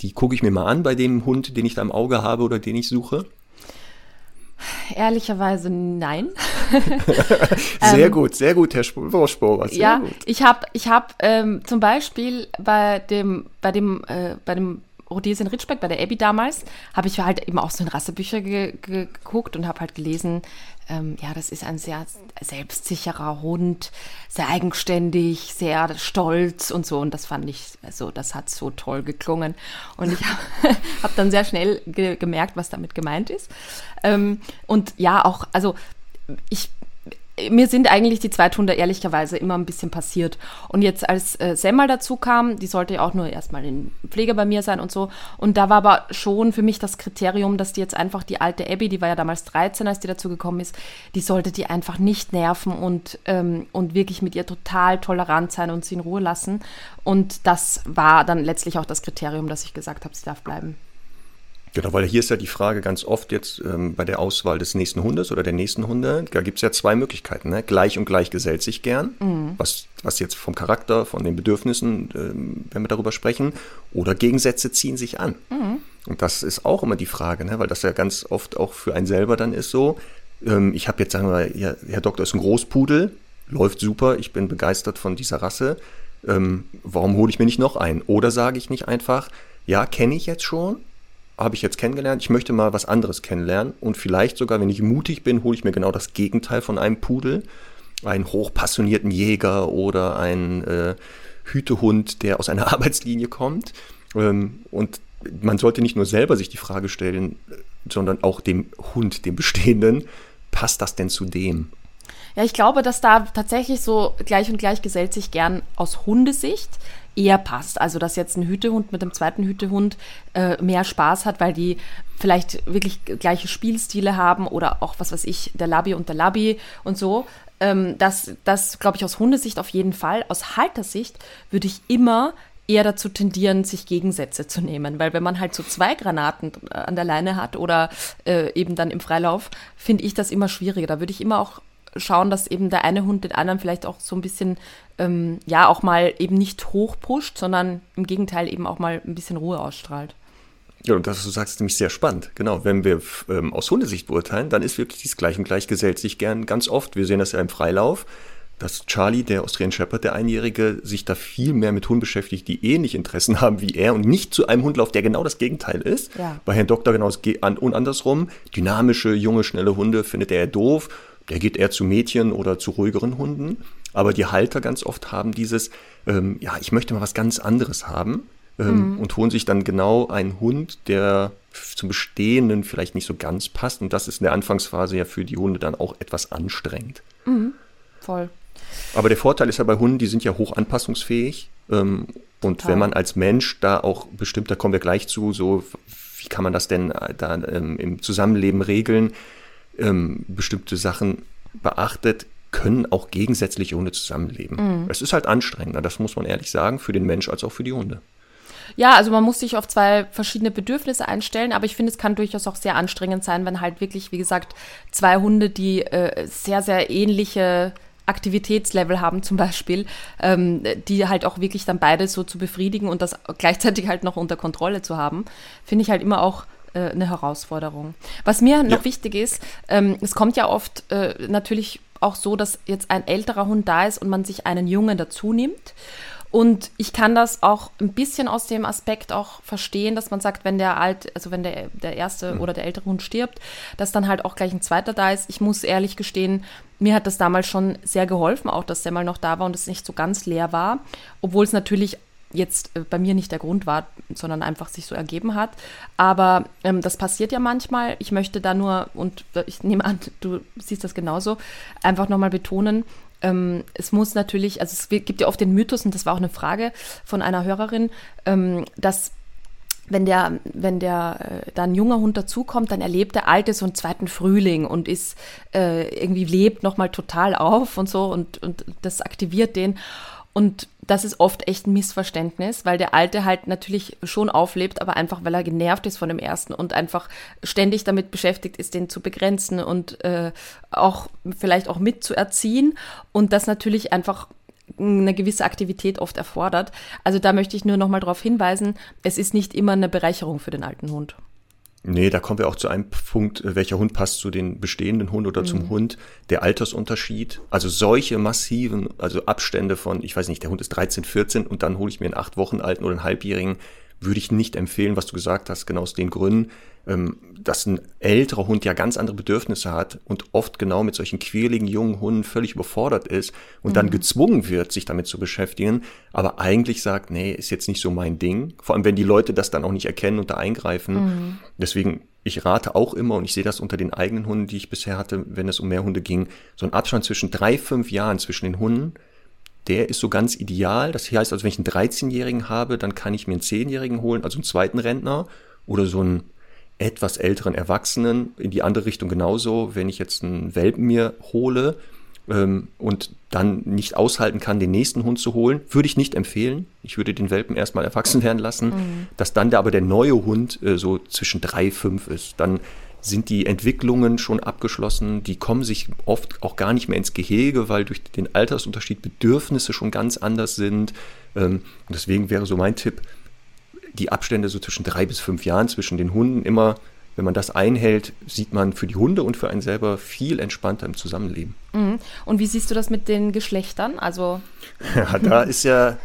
Speaker 2: die gucke ich mir mal an bei dem Hund, den ich da im Auge habe oder den ich suche?
Speaker 3: Ehrlicherweise nein.
Speaker 2: sehr ähm, gut, sehr gut, Herr Sporer.
Speaker 3: Ja, gut. ich habe ich hab, ähm, zum Beispiel bei dem, bei dem, äh, bei dem Rhodesien Ritschbeck, bei der Abby damals, habe ich halt eben auch so in Rassebücher ge geguckt und habe halt gelesen, ähm, ja, das ist ein sehr selbstsicherer Hund, sehr eigenständig, sehr stolz und so. Und das fand ich, also das hat so toll geklungen. Und ich habe hab dann sehr schnell ge gemerkt, was damit gemeint ist. Ähm, und ja, auch, also ich mir sind eigentlich die Zweithunde ehrlicherweise immer ein bisschen passiert. Und jetzt als äh, Semmel dazu kam, die sollte ja auch nur erstmal in Pflege bei mir sein und so. Und da war aber schon für mich das Kriterium, dass die jetzt einfach die alte Abby, die war ja damals 13, als die dazu gekommen ist, die sollte die einfach nicht nerven und, ähm, und wirklich mit ihr total tolerant sein und sie in Ruhe lassen. Und das war dann letztlich auch das Kriterium, dass ich gesagt habe, sie darf bleiben.
Speaker 2: Genau, weil hier ist ja die Frage ganz oft jetzt ähm, bei der Auswahl des nächsten Hundes oder der nächsten Hunde, da gibt es ja zwei Möglichkeiten. Ne? Gleich und gleich gesellt sich gern, mhm. was, was jetzt vom Charakter, von den Bedürfnissen, ähm, wenn wir darüber sprechen, oder Gegensätze ziehen sich an. Mhm. Und das ist auch immer die Frage, ne? weil das ja ganz oft auch für einen selber dann ist so, ähm, ich habe jetzt, sagen wir, ja, Herr Doktor ist ein Großpudel, läuft super, ich bin begeistert von dieser Rasse, ähm, warum hole ich mir nicht noch einen? Oder sage ich nicht einfach, ja, kenne ich jetzt schon, habe ich jetzt kennengelernt, ich möchte mal was anderes kennenlernen und vielleicht sogar, wenn ich mutig bin, hole ich mir genau das Gegenteil von einem Pudel, einen hochpassionierten Jäger oder einen äh, Hütehund, der aus einer Arbeitslinie kommt. Ähm, und man sollte nicht nur selber sich die Frage stellen, sondern auch dem Hund, dem Bestehenden, passt das denn zu dem?
Speaker 3: Ja, ich glaube, dass da tatsächlich so gleich und gleich gesellt sich gern aus Hundesicht eher passt. Also dass jetzt ein Hütehund mit dem zweiten Hütehund äh, mehr Spaß hat, weil die vielleicht wirklich gleiche Spielstile haben oder auch, was weiß ich, der Labi und der Labi und so. Ähm, das, das glaube ich, aus Hundesicht auf jeden Fall. Aus Haltersicht würde ich immer eher dazu tendieren, sich Gegensätze zu nehmen. Weil wenn man halt so zwei Granaten an der Leine hat oder äh, eben dann im Freilauf, finde ich das immer schwieriger. Da würde ich immer auch schauen, dass eben der eine Hund den anderen vielleicht auch so ein bisschen, ähm, ja, auch mal eben nicht hochpusht, sondern im Gegenteil eben auch mal ein bisschen Ruhe ausstrahlt.
Speaker 2: Ja, und das, was du sagst, ist nämlich sehr spannend. Genau, wenn wir ähm, aus Hundesicht beurteilen, dann ist wirklich dieses Gleich und Gleich gesellt sich gern ganz oft. Wir sehen das ja im Freilauf, dass Charlie, der Austrian Shepherd, der Einjährige, sich da viel mehr mit Hunden beschäftigt, die ähnlich Interessen haben wie er und nicht zu einem Hund läuft, der genau das Gegenteil ist. Ja. Bei Herrn Doktor genau das und andersrum. Dynamische, junge, schnelle Hunde findet er doof der geht eher zu Mädchen oder zu ruhigeren Hunden. Aber die Halter ganz oft haben dieses, ähm, ja, ich möchte mal was ganz anderes haben ähm, mhm. und holen sich dann genau einen Hund, der zum Bestehenden vielleicht nicht so ganz passt. Und das ist in der Anfangsphase ja für die Hunde dann auch etwas anstrengend.
Speaker 3: Mhm. Voll.
Speaker 2: Aber der Vorteil ist ja bei Hunden, die sind ja hoch anpassungsfähig. Ähm, und Total. wenn man als Mensch da auch bestimmt, da kommen wir gleich zu, so wie kann man das denn äh, da ähm, im Zusammenleben regeln? Ähm, bestimmte Sachen beachtet, können auch gegensätzliche Hunde zusammenleben. Mhm. Es ist halt anstrengender, das muss man ehrlich sagen, für den Mensch als auch für die Hunde.
Speaker 3: Ja, also man muss sich auf zwei verschiedene Bedürfnisse einstellen, aber ich finde, es kann durchaus auch sehr anstrengend sein, wenn halt wirklich, wie gesagt, zwei Hunde, die äh, sehr, sehr ähnliche Aktivitätslevel haben zum Beispiel, ähm, die halt auch wirklich dann beide so zu befriedigen und das gleichzeitig halt noch unter Kontrolle zu haben, finde ich halt immer auch äh, eine Herausforderung. Was mir noch ja. wichtig ist, ähm, es kommt ja oft äh, natürlich auch so, dass jetzt ein älterer Hund da ist und man sich einen Jungen dazu nimmt. Und ich kann das auch ein bisschen aus dem Aspekt auch verstehen, dass man sagt, wenn der alt, also wenn der, der erste mhm. oder der ältere Hund stirbt, dass dann halt auch gleich ein zweiter da ist. Ich muss ehrlich gestehen, mir hat das damals schon sehr geholfen, auch dass der mal noch da war und es nicht so ganz leer war, obwohl es natürlich jetzt äh, bei mir nicht der Grund war, sondern einfach sich so ergeben hat. Aber ähm, das passiert ja manchmal. Ich möchte da nur, und ich nehme an, du siehst das genauso, einfach nochmal betonen, ähm, es muss natürlich, also es gibt ja oft den Mythos, und das war auch eine Frage von einer Hörerin, ähm, dass wenn der, wenn der äh, dann junger Hund dazukommt, dann erlebt der Alte so einen zweiten Frühling und ist äh, irgendwie lebt nochmal total auf und so und, und das aktiviert den. Und das ist oft echt ein Missverständnis, weil der Alte halt natürlich schon auflebt, aber einfach, weil er genervt ist von dem Ersten und einfach ständig damit beschäftigt ist, den zu begrenzen und äh, auch vielleicht auch mitzuerziehen und das natürlich einfach eine gewisse Aktivität oft erfordert. Also da möchte ich nur noch mal darauf hinweisen, es ist nicht immer eine Bereicherung für den alten Hund.
Speaker 2: Nee, da kommen wir auch zu einem Punkt, äh, welcher Hund passt zu den bestehenden Hund oder mhm. zum Hund, der Altersunterschied. Also solche massiven, also Abstände von, ich weiß nicht, der Hund ist 13, 14 und dann hole ich mir einen acht Wochen alten oder einen Halbjährigen, würde ich nicht empfehlen, was du gesagt hast, genau aus den Gründen, ähm, dass ein älterer Hund ja ganz andere Bedürfnisse hat und oft genau mit solchen quirligen jungen Hunden völlig überfordert ist und mhm. dann gezwungen wird, sich damit zu beschäftigen, aber eigentlich sagt, nee, ist jetzt nicht so mein Ding. Vor allem, wenn die Leute das dann auch nicht erkennen und da eingreifen. Mhm. Deswegen, ich rate auch immer, und ich sehe das unter den eigenen Hunden, die ich bisher hatte, wenn es um mehr Hunde ging, so ein Abstand zwischen drei, fünf Jahren zwischen den Hunden, der ist so ganz ideal. Das heißt also, wenn ich einen 13-Jährigen habe, dann kann ich mir einen 10-Jährigen holen, also einen zweiten Rentner oder so einen etwas älteren Erwachsenen. In die andere Richtung genauso, wenn ich jetzt einen Welpen mir hole ähm, und dann nicht aushalten kann, den nächsten Hund zu holen, würde ich nicht empfehlen. Ich würde den Welpen erstmal erwachsen werden lassen, mhm. dass dann der, aber der neue Hund äh, so zwischen drei, fünf ist. Dann sind die Entwicklungen schon abgeschlossen. Die kommen sich oft auch gar nicht mehr ins Gehege, weil durch den Altersunterschied Bedürfnisse schon ganz anders sind. Ähm, deswegen wäre so mein Tipp, die Abstände so zwischen drei bis fünf Jahren zwischen den Hunden immer, wenn man das einhält, sieht man für die Hunde und für einen selber viel entspannter im Zusammenleben.
Speaker 3: Mhm. Und wie siehst du das mit den Geschlechtern? Also
Speaker 2: ja, da ist ja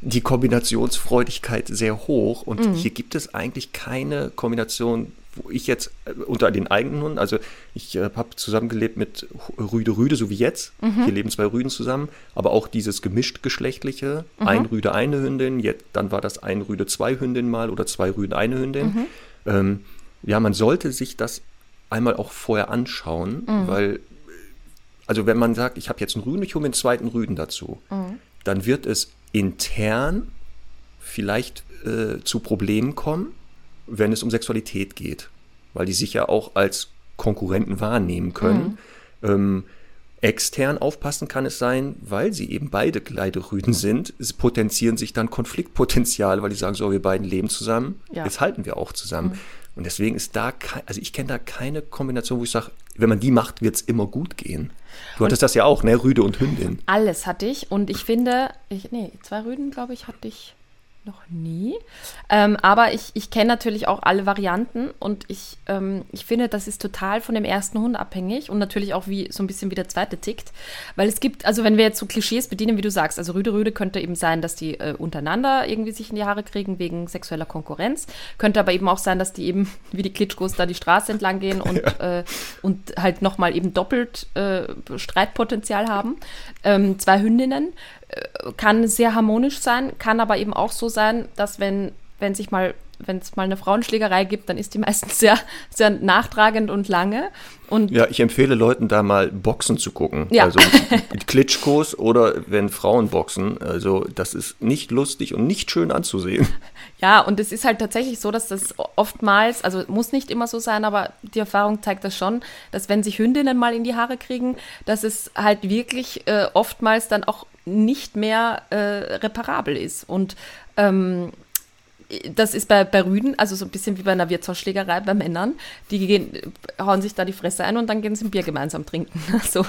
Speaker 2: die Kombinationsfreudigkeit sehr hoch und mhm. hier gibt es eigentlich keine Kombination wo ich jetzt äh, unter den eigenen Hunden, also ich äh, habe zusammengelebt mit Rüde Rüde, so wie jetzt. Mhm. Hier leben zwei Rüden zusammen, aber auch dieses gemischt geschlechtliche, mhm. ein Rüde, eine Hündin, jetzt, dann war das ein Rüde, zwei Hündinnen mal oder zwei Rüden, eine Hündin. Mhm. Ähm, ja, man sollte sich das einmal auch vorher anschauen, mhm. weil, also wenn man sagt, ich habe jetzt einen Rüden, ich hole mir einen zweiten Rüden dazu, mhm. dann wird es intern vielleicht äh, zu Problemen kommen wenn es um Sexualität geht, weil die sich ja auch als Konkurrenten wahrnehmen können. Mhm. Ähm, extern aufpassen kann es sein, weil sie eben beide Kleiderrüden sind, sie potenzieren sich dann Konfliktpotenzial, weil die sagen, so, wir beiden leben zusammen, ja. jetzt halten wir auch zusammen. Mhm. Und deswegen ist da, also ich kenne da keine Kombination, wo ich sage, wenn man die macht, wird es immer gut gehen. Du hattest das ja auch, ne? Rüde und Hündin.
Speaker 3: Alles hatte ich und ich finde, ich, nee, zwei Rüden, glaube ich, hatte ich noch nie. Ähm, aber ich, ich kenne natürlich auch alle Varianten und ich, ähm, ich finde, das ist total von dem ersten Hund abhängig und natürlich auch wie so ein bisschen wie der zweite tickt. Weil es gibt, also wenn wir jetzt so Klischees bedienen, wie du sagst, also Rüde Rüde könnte eben sein, dass die äh, untereinander irgendwie sich in die Haare kriegen wegen sexueller Konkurrenz. Könnte aber eben auch sein, dass die eben wie die Klitschkos da die Straße entlang gehen und, ja. äh, und halt nochmal eben doppelt äh, Streitpotenzial haben. Ähm, zwei Hündinnen kann sehr harmonisch sein, kann aber eben auch so sein, dass wenn, wenn sich mal wenn es mal eine Frauenschlägerei gibt, dann ist die meistens sehr, sehr nachtragend und lange. Und
Speaker 2: ja, ich empfehle Leuten da mal Boxen zu gucken. Ja. Also mit Klitschkos oder wenn Frauen boxen. Also das ist nicht lustig und nicht schön anzusehen.
Speaker 3: Ja, und es ist halt tatsächlich so, dass das oftmals, also muss nicht immer so sein, aber die Erfahrung zeigt das schon, dass wenn sich Hündinnen mal in die Haare kriegen, dass es halt wirklich äh, oftmals dann auch nicht mehr äh, reparabel ist. Und ähm, das ist bei, bei Rüden, also so ein bisschen wie bei einer Wirtshausschlägerei bei Männern. Die gehen, hauen sich da die Fresse ein und dann gehen sie ein Bier gemeinsam trinken. So.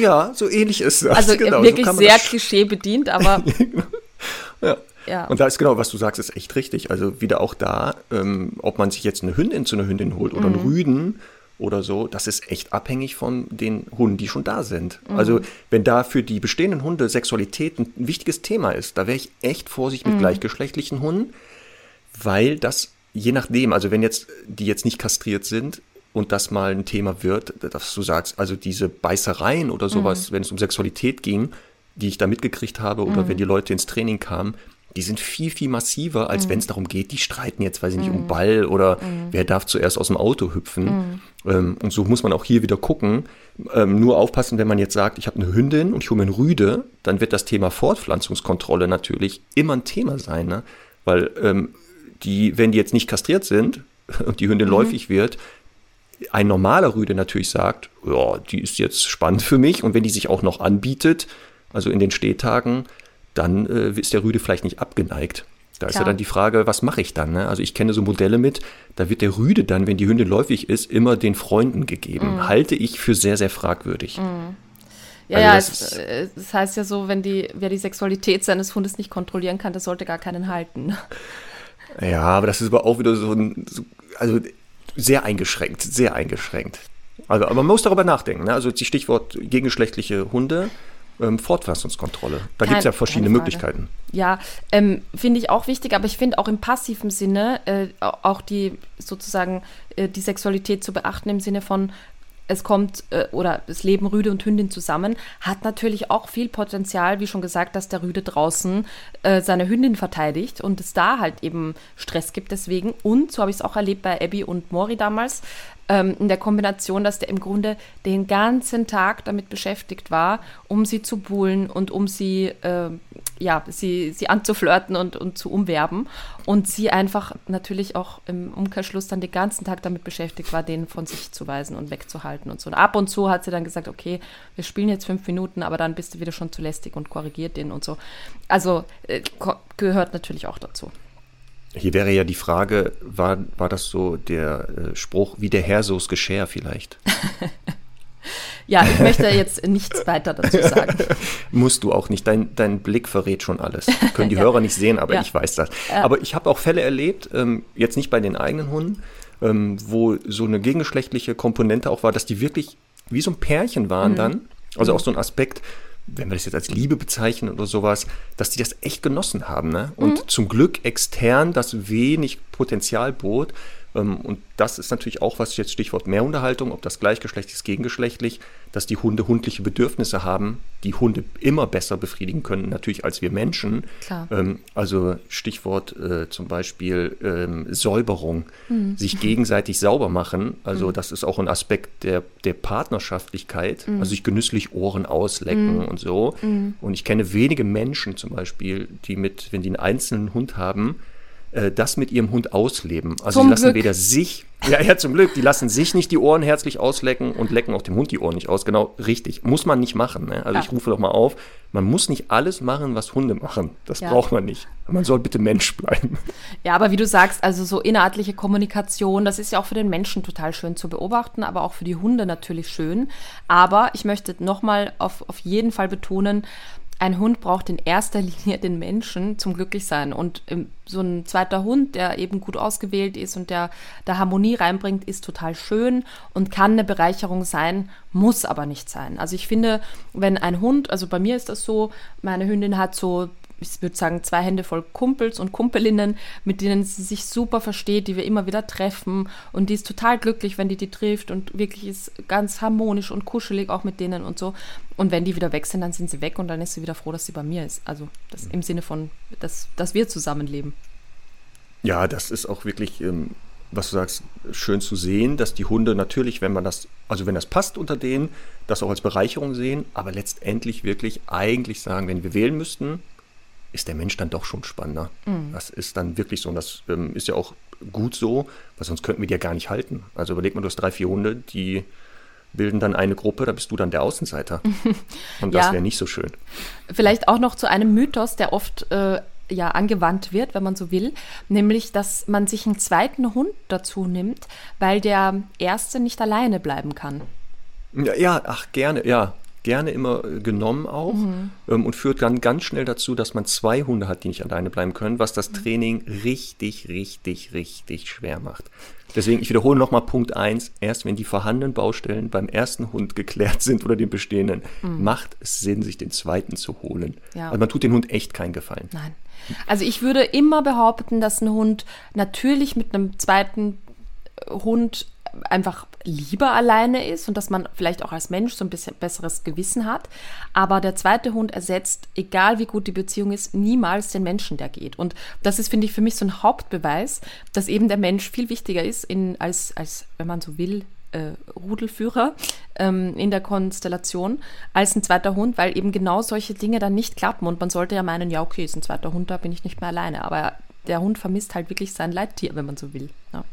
Speaker 2: Ja, so ähnlich ist das.
Speaker 3: Also genau, wirklich so sehr Klischee bedient, aber.
Speaker 2: ja. ja. Und da ist genau, was du sagst, ist echt richtig. Also wieder auch da, ähm, ob man sich jetzt eine Hündin zu einer Hündin holt oder mhm. einen Rüden oder so, das ist echt abhängig von den Hunden, die schon da sind. Mhm. Also wenn da für die bestehenden Hunde Sexualität ein wichtiges Thema ist, da wäre ich echt vorsichtig mit mhm. gleichgeschlechtlichen Hunden, weil das je nachdem, also wenn jetzt die jetzt nicht kastriert sind und das mal ein Thema wird, dass du sagst, also diese Beißereien oder sowas, mhm. wenn es um Sexualität ging, die ich da mitgekriegt habe oder mhm. wenn die Leute ins Training kamen, die sind viel, viel massiver, als mhm. wenn es darum geht, die streiten jetzt, weiß ich nicht, mhm. um Ball oder mhm. wer darf zuerst aus dem Auto hüpfen. Mhm. Ähm, und so muss man auch hier wieder gucken. Ähm, nur aufpassen, wenn man jetzt sagt, ich habe eine Hündin und ich hole mir eine Rüde, dann wird das Thema Fortpflanzungskontrolle natürlich immer ein Thema sein. Ne? Weil ähm, die, wenn die jetzt nicht kastriert sind und die Hündin mhm. läufig wird, ein normaler Rüde natürlich sagt, ja, die ist jetzt spannend für mich und wenn die sich auch noch anbietet, also in den Stehtagen, dann äh, ist der Rüde vielleicht nicht abgeneigt. Da Klar. ist ja dann die Frage, was mache ich dann? Ne? Also ich kenne so Modelle mit, da wird der Rüde dann, wenn die Hündin läufig ist, immer den Freunden gegeben. Mhm. Halte ich für sehr, sehr fragwürdig.
Speaker 3: Mhm. Ja, also ja, das, es, äh, das, heißt ja so, wenn die, wer die Sexualität seines Hundes nicht kontrollieren kann, der sollte gar keinen halten.
Speaker 2: Ja, aber das ist aber auch wieder so ein, so, also sehr eingeschränkt, sehr eingeschränkt. Also, aber man muss darüber nachdenken. Ne? Also die Stichwort gegengeschlechtliche Hunde ähm, Fortpflanzungskontrolle. Da gibt es ja verschiedene Möglichkeiten.
Speaker 3: Ja, ähm, finde ich auch wichtig, aber ich finde auch im passiven Sinne äh, auch die sozusagen äh, die Sexualität zu beachten im Sinne von es kommt äh, oder es leben Rüde und Hündin zusammen, hat natürlich auch viel Potenzial, wie schon gesagt, dass der Rüde draußen äh, seine Hündin verteidigt und es da halt eben Stress gibt deswegen. Und so habe ich es auch erlebt bei Abby und Mori damals, ähm, in der Kombination, dass der im Grunde den ganzen Tag damit beschäftigt war, um sie zu buhlen und um sie, äh, ja, sie, sie anzuflirten und, und zu umwerben. Und sie einfach natürlich auch im Umkehrschluss dann den ganzen Tag damit beschäftigt war, den von sich zu weisen und wegzuhalten und so. Und ab und zu hat sie dann gesagt, okay, wir spielen jetzt fünf Minuten, aber dann bist du wieder schon zu lästig und korrigiert den und so. Also äh, gehört natürlich auch dazu.
Speaker 2: Hier wäre ja die Frage, war, war das so der äh, Spruch, wie der Herr so es geschär vielleicht?
Speaker 3: ja, ich möchte jetzt nichts weiter dazu sagen.
Speaker 2: Musst du auch nicht. Dein, dein Blick verrät schon alles. Können die ja. Hörer nicht sehen, aber ja. ich weiß das. Ja. Aber ich habe auch Fälle erlebt, ähm, jetzt nicht bei den eigenen Hunden, ähm, wo so eine gegengeschlechtliche Komponente auch war, dass die wirklich wie so ein Pärchen waren mhm. dann. Also auch so ein Aspekt, wenn wir das jetzt als Liebe bezeichnen oder sowas, dass die das echt genossen haben. Ne? Und mhm. zum Glück extern das wenig Potenzial bot, und das ist natürlich auch was jetzt Stichwort Mehrunterhaltung, ob das gleichgeschlechtlich ist, gegengeschlechtlich, dass die Hunde hundliche Bedürfnisse haben, die Hunde immer besser befriedigen können, natürlich als wir Menschen. Ähm, also Stichwort äh, zum Beispiel ähm, Säuberung, mhm. sich gegenseitig sauber machen. Also mhm. das ist auch ein Aspekt der, der Partnerschaftlichkeit, mhm. also sich genüsslich Ohren auslecken mhm. und so. Mhm. Und ich kenne wenige Menschen zum Beispiel, die mit, wenn die einen einzelnen Hund haben, äh, das mit ihrem Hund ausleben. Also Zum sie lassen Glück. weder sich, ja, ja, zum Glück, die lassen sich nicht die Ohren herzlich auslecken und lecken auch dem Hund die Ohren nicht aus. Genau, richtig. Muss man nicht machen. Ne? Also ja. ich rufe doch mal auf, man muss nicht alles machen, was Hunde machen. Das ja. braucht man nicht. Man soll bitte Mensch bleiben.
Speaker 3: Ja, aber wie du sagst, also so inhaltliche Kommunikation, das ist ja auch für den Menschen total schön zu beobachten, aber auch für die Hunde natürlich schön. Aber ich möchte nochmal auf, auf jeden Fall betonen, ein Hund braucht in erster Linie den Menschen zum Glücklichsein. Und so ein zweiter Hund, der eben gut ausgewählt ist und der da Harmonie reinbringt, ist total schön und kann eine Bereicherung sein, muss aber nicht sein. Also ich finde, wenn ein Hund, also bei mir ist das so, meine Hündin hat so ich würde sagen, zwei Hände voll Kumpels und Kumpelinnen, mit denen sie sich super versteht, die wir immer wieder treffen. Und die ist total glücklich, wenn die die trifft und wirklich ist ganz harmonisch und kuschelig auch mit denen und so. Und wenn die wieder weg sind, dann sind sie weg und dann ist sie wieder froh, dass sie bei mir ist. Also das im Sinne von, dass, dass wir zusammenleben.
Speaker 2: Ja, das ist auch wirklich, ähm, was du sagst, schön zu sehen, dass die Hunde natürlich, wenn man das, also wenn das passt unter denen, das auch als Bereicherung sehen, aber letztendlich wirklich eigentlich sagen, wenn wir wählen müssten, ist der Mensch dann doch schon spannender. Mhm. Das ist dann wirklich so. Und das ähm, ist ja auch gut so, weil sonst könnten wir die ja gar nicht halten. Also überleg mal, du hast drei, vier Hunde, die bilden dann eine Gruppe, da bist du dann der Außenseiter. Und das ja. wäre nicht so schön.
Speaker 3: Vielleicht auch noch zu einem Mythos, der oft äh, ja angewandt wird, wenn man so will, nämlich, dass man sich einen zweiten Hund dazu nimmt, weil der erste nicht alleine bleiben kann.
Speaker 2: Ja, ja ach gerne, ja gerne immer äh, genommen auch mhm. ähm, und führt dann ganz schnell dazu, dass man zwei Hunde hat, die nicht alleine bleiben können, was das mhm. Training richtig, richtig, richtig schwer macht. Deswegen, ich wiederhole nochmal Punkt 1. Erst wenn die vorhandenen Baustellen beim ersten Hund geklärt sind oder dem bestehenden, mhm. macht es Sinn, sich den zweiten zu holen. Ja. Also man tut dem Hund echt keinen Gefallen.
Speaker 3: Nein. Also ich würde immer behaupten, dass ein Hund natürlich mit einem zweiten Hund einfach lieber alleine ist und dass man vielleicht auch als Mensch so ein bisschen besseres Gewissen hat. Aber der zweite Hund ersetzt, egal wie gut die Beziehung ist, niemals den Menschen, der geht. Und das ist, finde ich, für mich so ein Hauptbeweis, dass eben der Mensch viel wichtiger ist in, als, als, wenn man so will, äh, Rudelführer ähm, in der Konstellation als ein zweiter Hund, weil eben genau solche Dinge dann nicht klappen. Und man sollte ja meinen, ja, okay, ist ein zweiter Hund, da bin ich nicht mehr alleine. Aber der Hund vermisst halt wirklich sein Leittier, wenn man so will. Ja.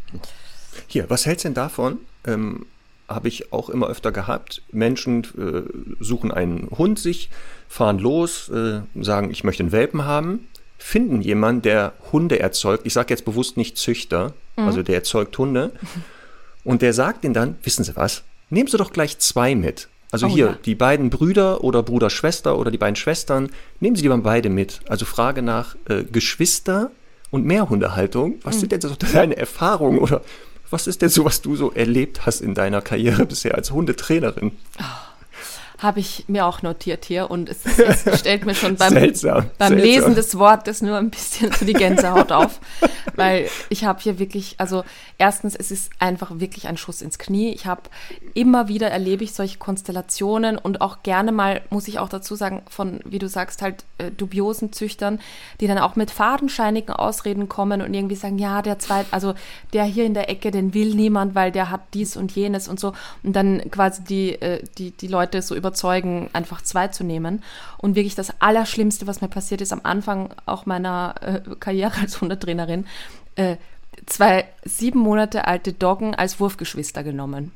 Speaker 2: Hier, was hältst du denn davon? Ähm, Habe ich auch immer öfter gehabt. Menschen äh, suchen einen Hund sich, fahren los, äh, sagen, ich möchte einen Welpen haben, finden jemanden, der Hunde erzeugt. Ich sage jetzt bewusst nicht Züchter, mhm. also der erzeugt Hunde. Und der sagt ihnen dann, wissen Sie was, nehmen Sie doch gleich zwei mit. Also oh, hier, ja. die beiden Brüder oder Bruder-Schwester oder die beiden Schwestern, nehmen Sie die mal beide mit. Also Frage nach äh, Geschwister und Mehrhundehaltung. Was mhm. sind denn so deine Erfahrungen oder was ist denn so, was du so erlebt hast in deiner Karriere bisher als Hundetrainerin?
Speaker 3: Oh habe ich mir auch notiert hier und es, es stellt mir schon beim,
Speaker 2: seltsam,
Speaker 3: beim
Speaker 2: seltsam.
Speaker 3: Lesen des Wortes nur ein bisschen so die Gänsehaut auf, weil ich habe hier wirklich, also erstens, es ist einfach wirklich ein Schuss ins Knie. Ich habe immer wieder erlebe ich solche Konstellationen und auch gerne mal, muss ich auch dazu sagen, von, wie du sagst, halt äh, dubiosen Züchtern, die dann auch mit fadenscheinigen Ausreden kommen und irgendwie sagen, ja, der zweite, also der hier in der Ecke, den will niemand, weil der hat dies und jenes und so und dann quasi die, äh, die, die Leute so über überzeugen, einfach zwei zu nehmen. Und wirklich das Allerschlimmste, was mir passiert ist am Anfang auch meiner äh, Karriere als Hundetrainerin, äh, zwei sieben Monate alte Doggen als Wurfgeschwister genommen.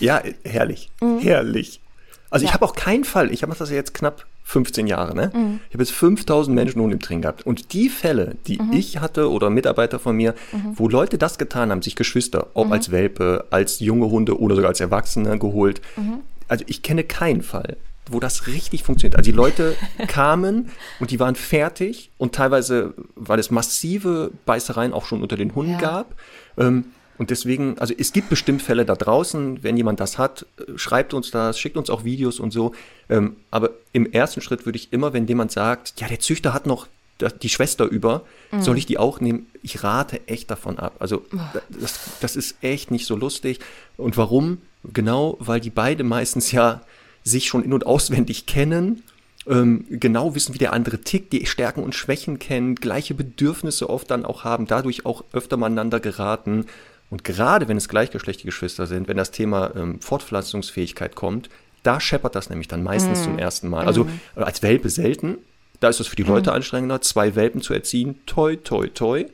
Speaker 2: Ja, herrlich. Mhm. Herrlich. Also ja. ich habe auch keinen Fall, ich habe das jetzt knapp 15 Jahre, ne? Mhm. Ich habe jetzt 5000 Menschen nun im Training gehabt. Und die Fälle, die mhm. ich hatte oder Mitarbeiter von mir, mhm. wo Leute das getan haben, sich Geschwister, ob mhm. als Welpe, als junge Hunde oder sogar als Erwachsene geholt, mhm also ich kenne keinen Fall, wo das richtig funktioniert. Also die Leute kamen und die waren fertig und teilweise, weil es massive Beißereien auch schon unter den Hunden ja. gab. Ähm, und deswegen, also es gibt bestimmt Fälle da draußen, wenn jemand das hat, äh, schreibt uns das, schickt uns auch Videos und so. Ähm, aber im ersten Schritt würde ich immer, wenn jemand sagt, ja, der Züchter hat noch die Schwester über, mhm. soll ich die auch nehmen? Ich rate echt davon ab. Also das, das ist echt nicht so lustig. Und warum? Genau, weil die beide meistens ja sich schon in- und auswendig kennen, ähm, genau wissen, wie der andere tickt, die Stärken und Schwächen kennen, gleiche Bedürfnisse oft dann auch haben, dadurch auch öfter miteinander geraten. Und gerade wenn es gleichgeschlechtliche Geschwister sind, wenn das Thema ähm, Fortpflanzungsfähigkeit kommt, da scheppert das nämlich dann meistens mm. zum ersten Mal. Also mm. als Welpe selten, da ist es für die Leute mm. anstrengender, zwei Welpen zu erziehen, toi, toi, toi.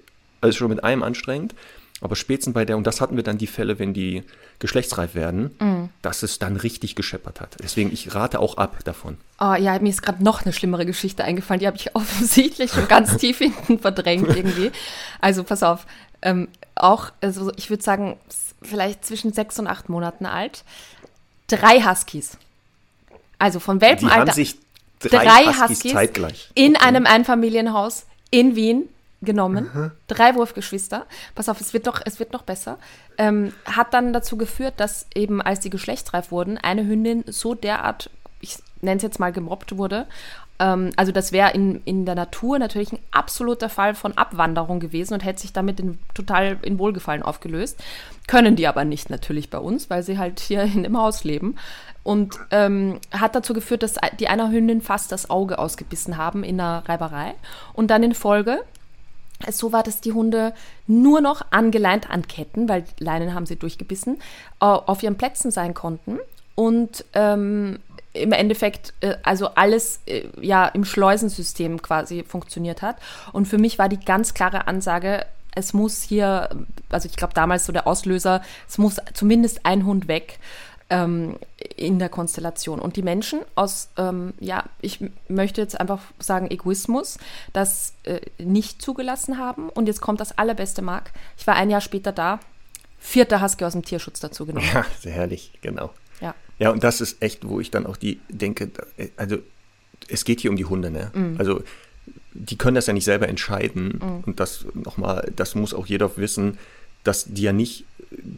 Speaker 2: Also schon mit einem anstrengend. Aber spätestens bei der, und das hatten wir dann die Fälle, wenn die geschlechtsreif werden, mm. dass es dann richtig gescheppert hat. Deswegen, ich rate auch ab davon.
Speaker 3: Oh ja, mir ist gerade noch eine schlimmere Geschichte eingefallen. Die habe ich offensichtlich schon ganz tief hinten verdrängt irgendwie. Also pass auf, ähm, auch, also ich würde sagen, vielleicht zwischen sechs und acht Monaten alt. Drei Huskies. Also von Welpenalter.
Speaker 2: Die haben sich drei, drei Huskies, Huskies zeitgleich.
Speaker 3: In okay. einem Einfamilienhaus in Wien genommen, mhm. drei Wurfgeschwister. Pass auf, es wird doch, es wird noch besser. Ähm, hat dann dazu geführt, dass eben, als die geschlechtsreif wurden, eine Hündin so derart, ich nenne es jetzt mal, gemobbt wurde. Ähm, also das wäre in, in der Natur natürlich ein absoluter Fall von Abwanderung gewesen und hätte sich damit in, total in Wohlgefallen aufgelöst. Können die aber nicht natürlich bei uns, weil sie halt hier in dem Haus leben. Und ähm, hat dazu geführt, dass die einer Hündin fast das Auge ausgebissen haben in einer Reiberei. Und dann in Folge so war, dass die Hunde nur noch angeleint an Ketten, weil Leinen haben sie durchgebissen, auf ihren Plätzen sein konnten und ähm, im Endeffekt äh, also alles äh, ja im Schleusensystem quasi funktioniert hat. Und für mich war die ganz klare Ansage, es muss hier, also ich glaube damals so der Auslöser, es muss zumindest ein Hund weg ähm, in der Konstellation. Und die Menschen aus, ähm, ja, ich möchte jetzt einfach sagen, Egoismus, das äh, nicht zugelassen haben. Und jetzt kommt das allerbeste Mark. Ich war ein Jahr später da, vierter Husky aus dem Tierschutz dazu genommen.
Speaker 2: Ja, sehr herrlich, genau.
Speaker 3: Ja.
Speaker 2: Ja, und das ist echt, wo ich dann auch die denke, also es geht hier um die Hunde, ne? Mm. Also die können das ja nicht selber entscheiden. Mm. Und das nochmal, das muss auch jeder wissen dass die ja nicht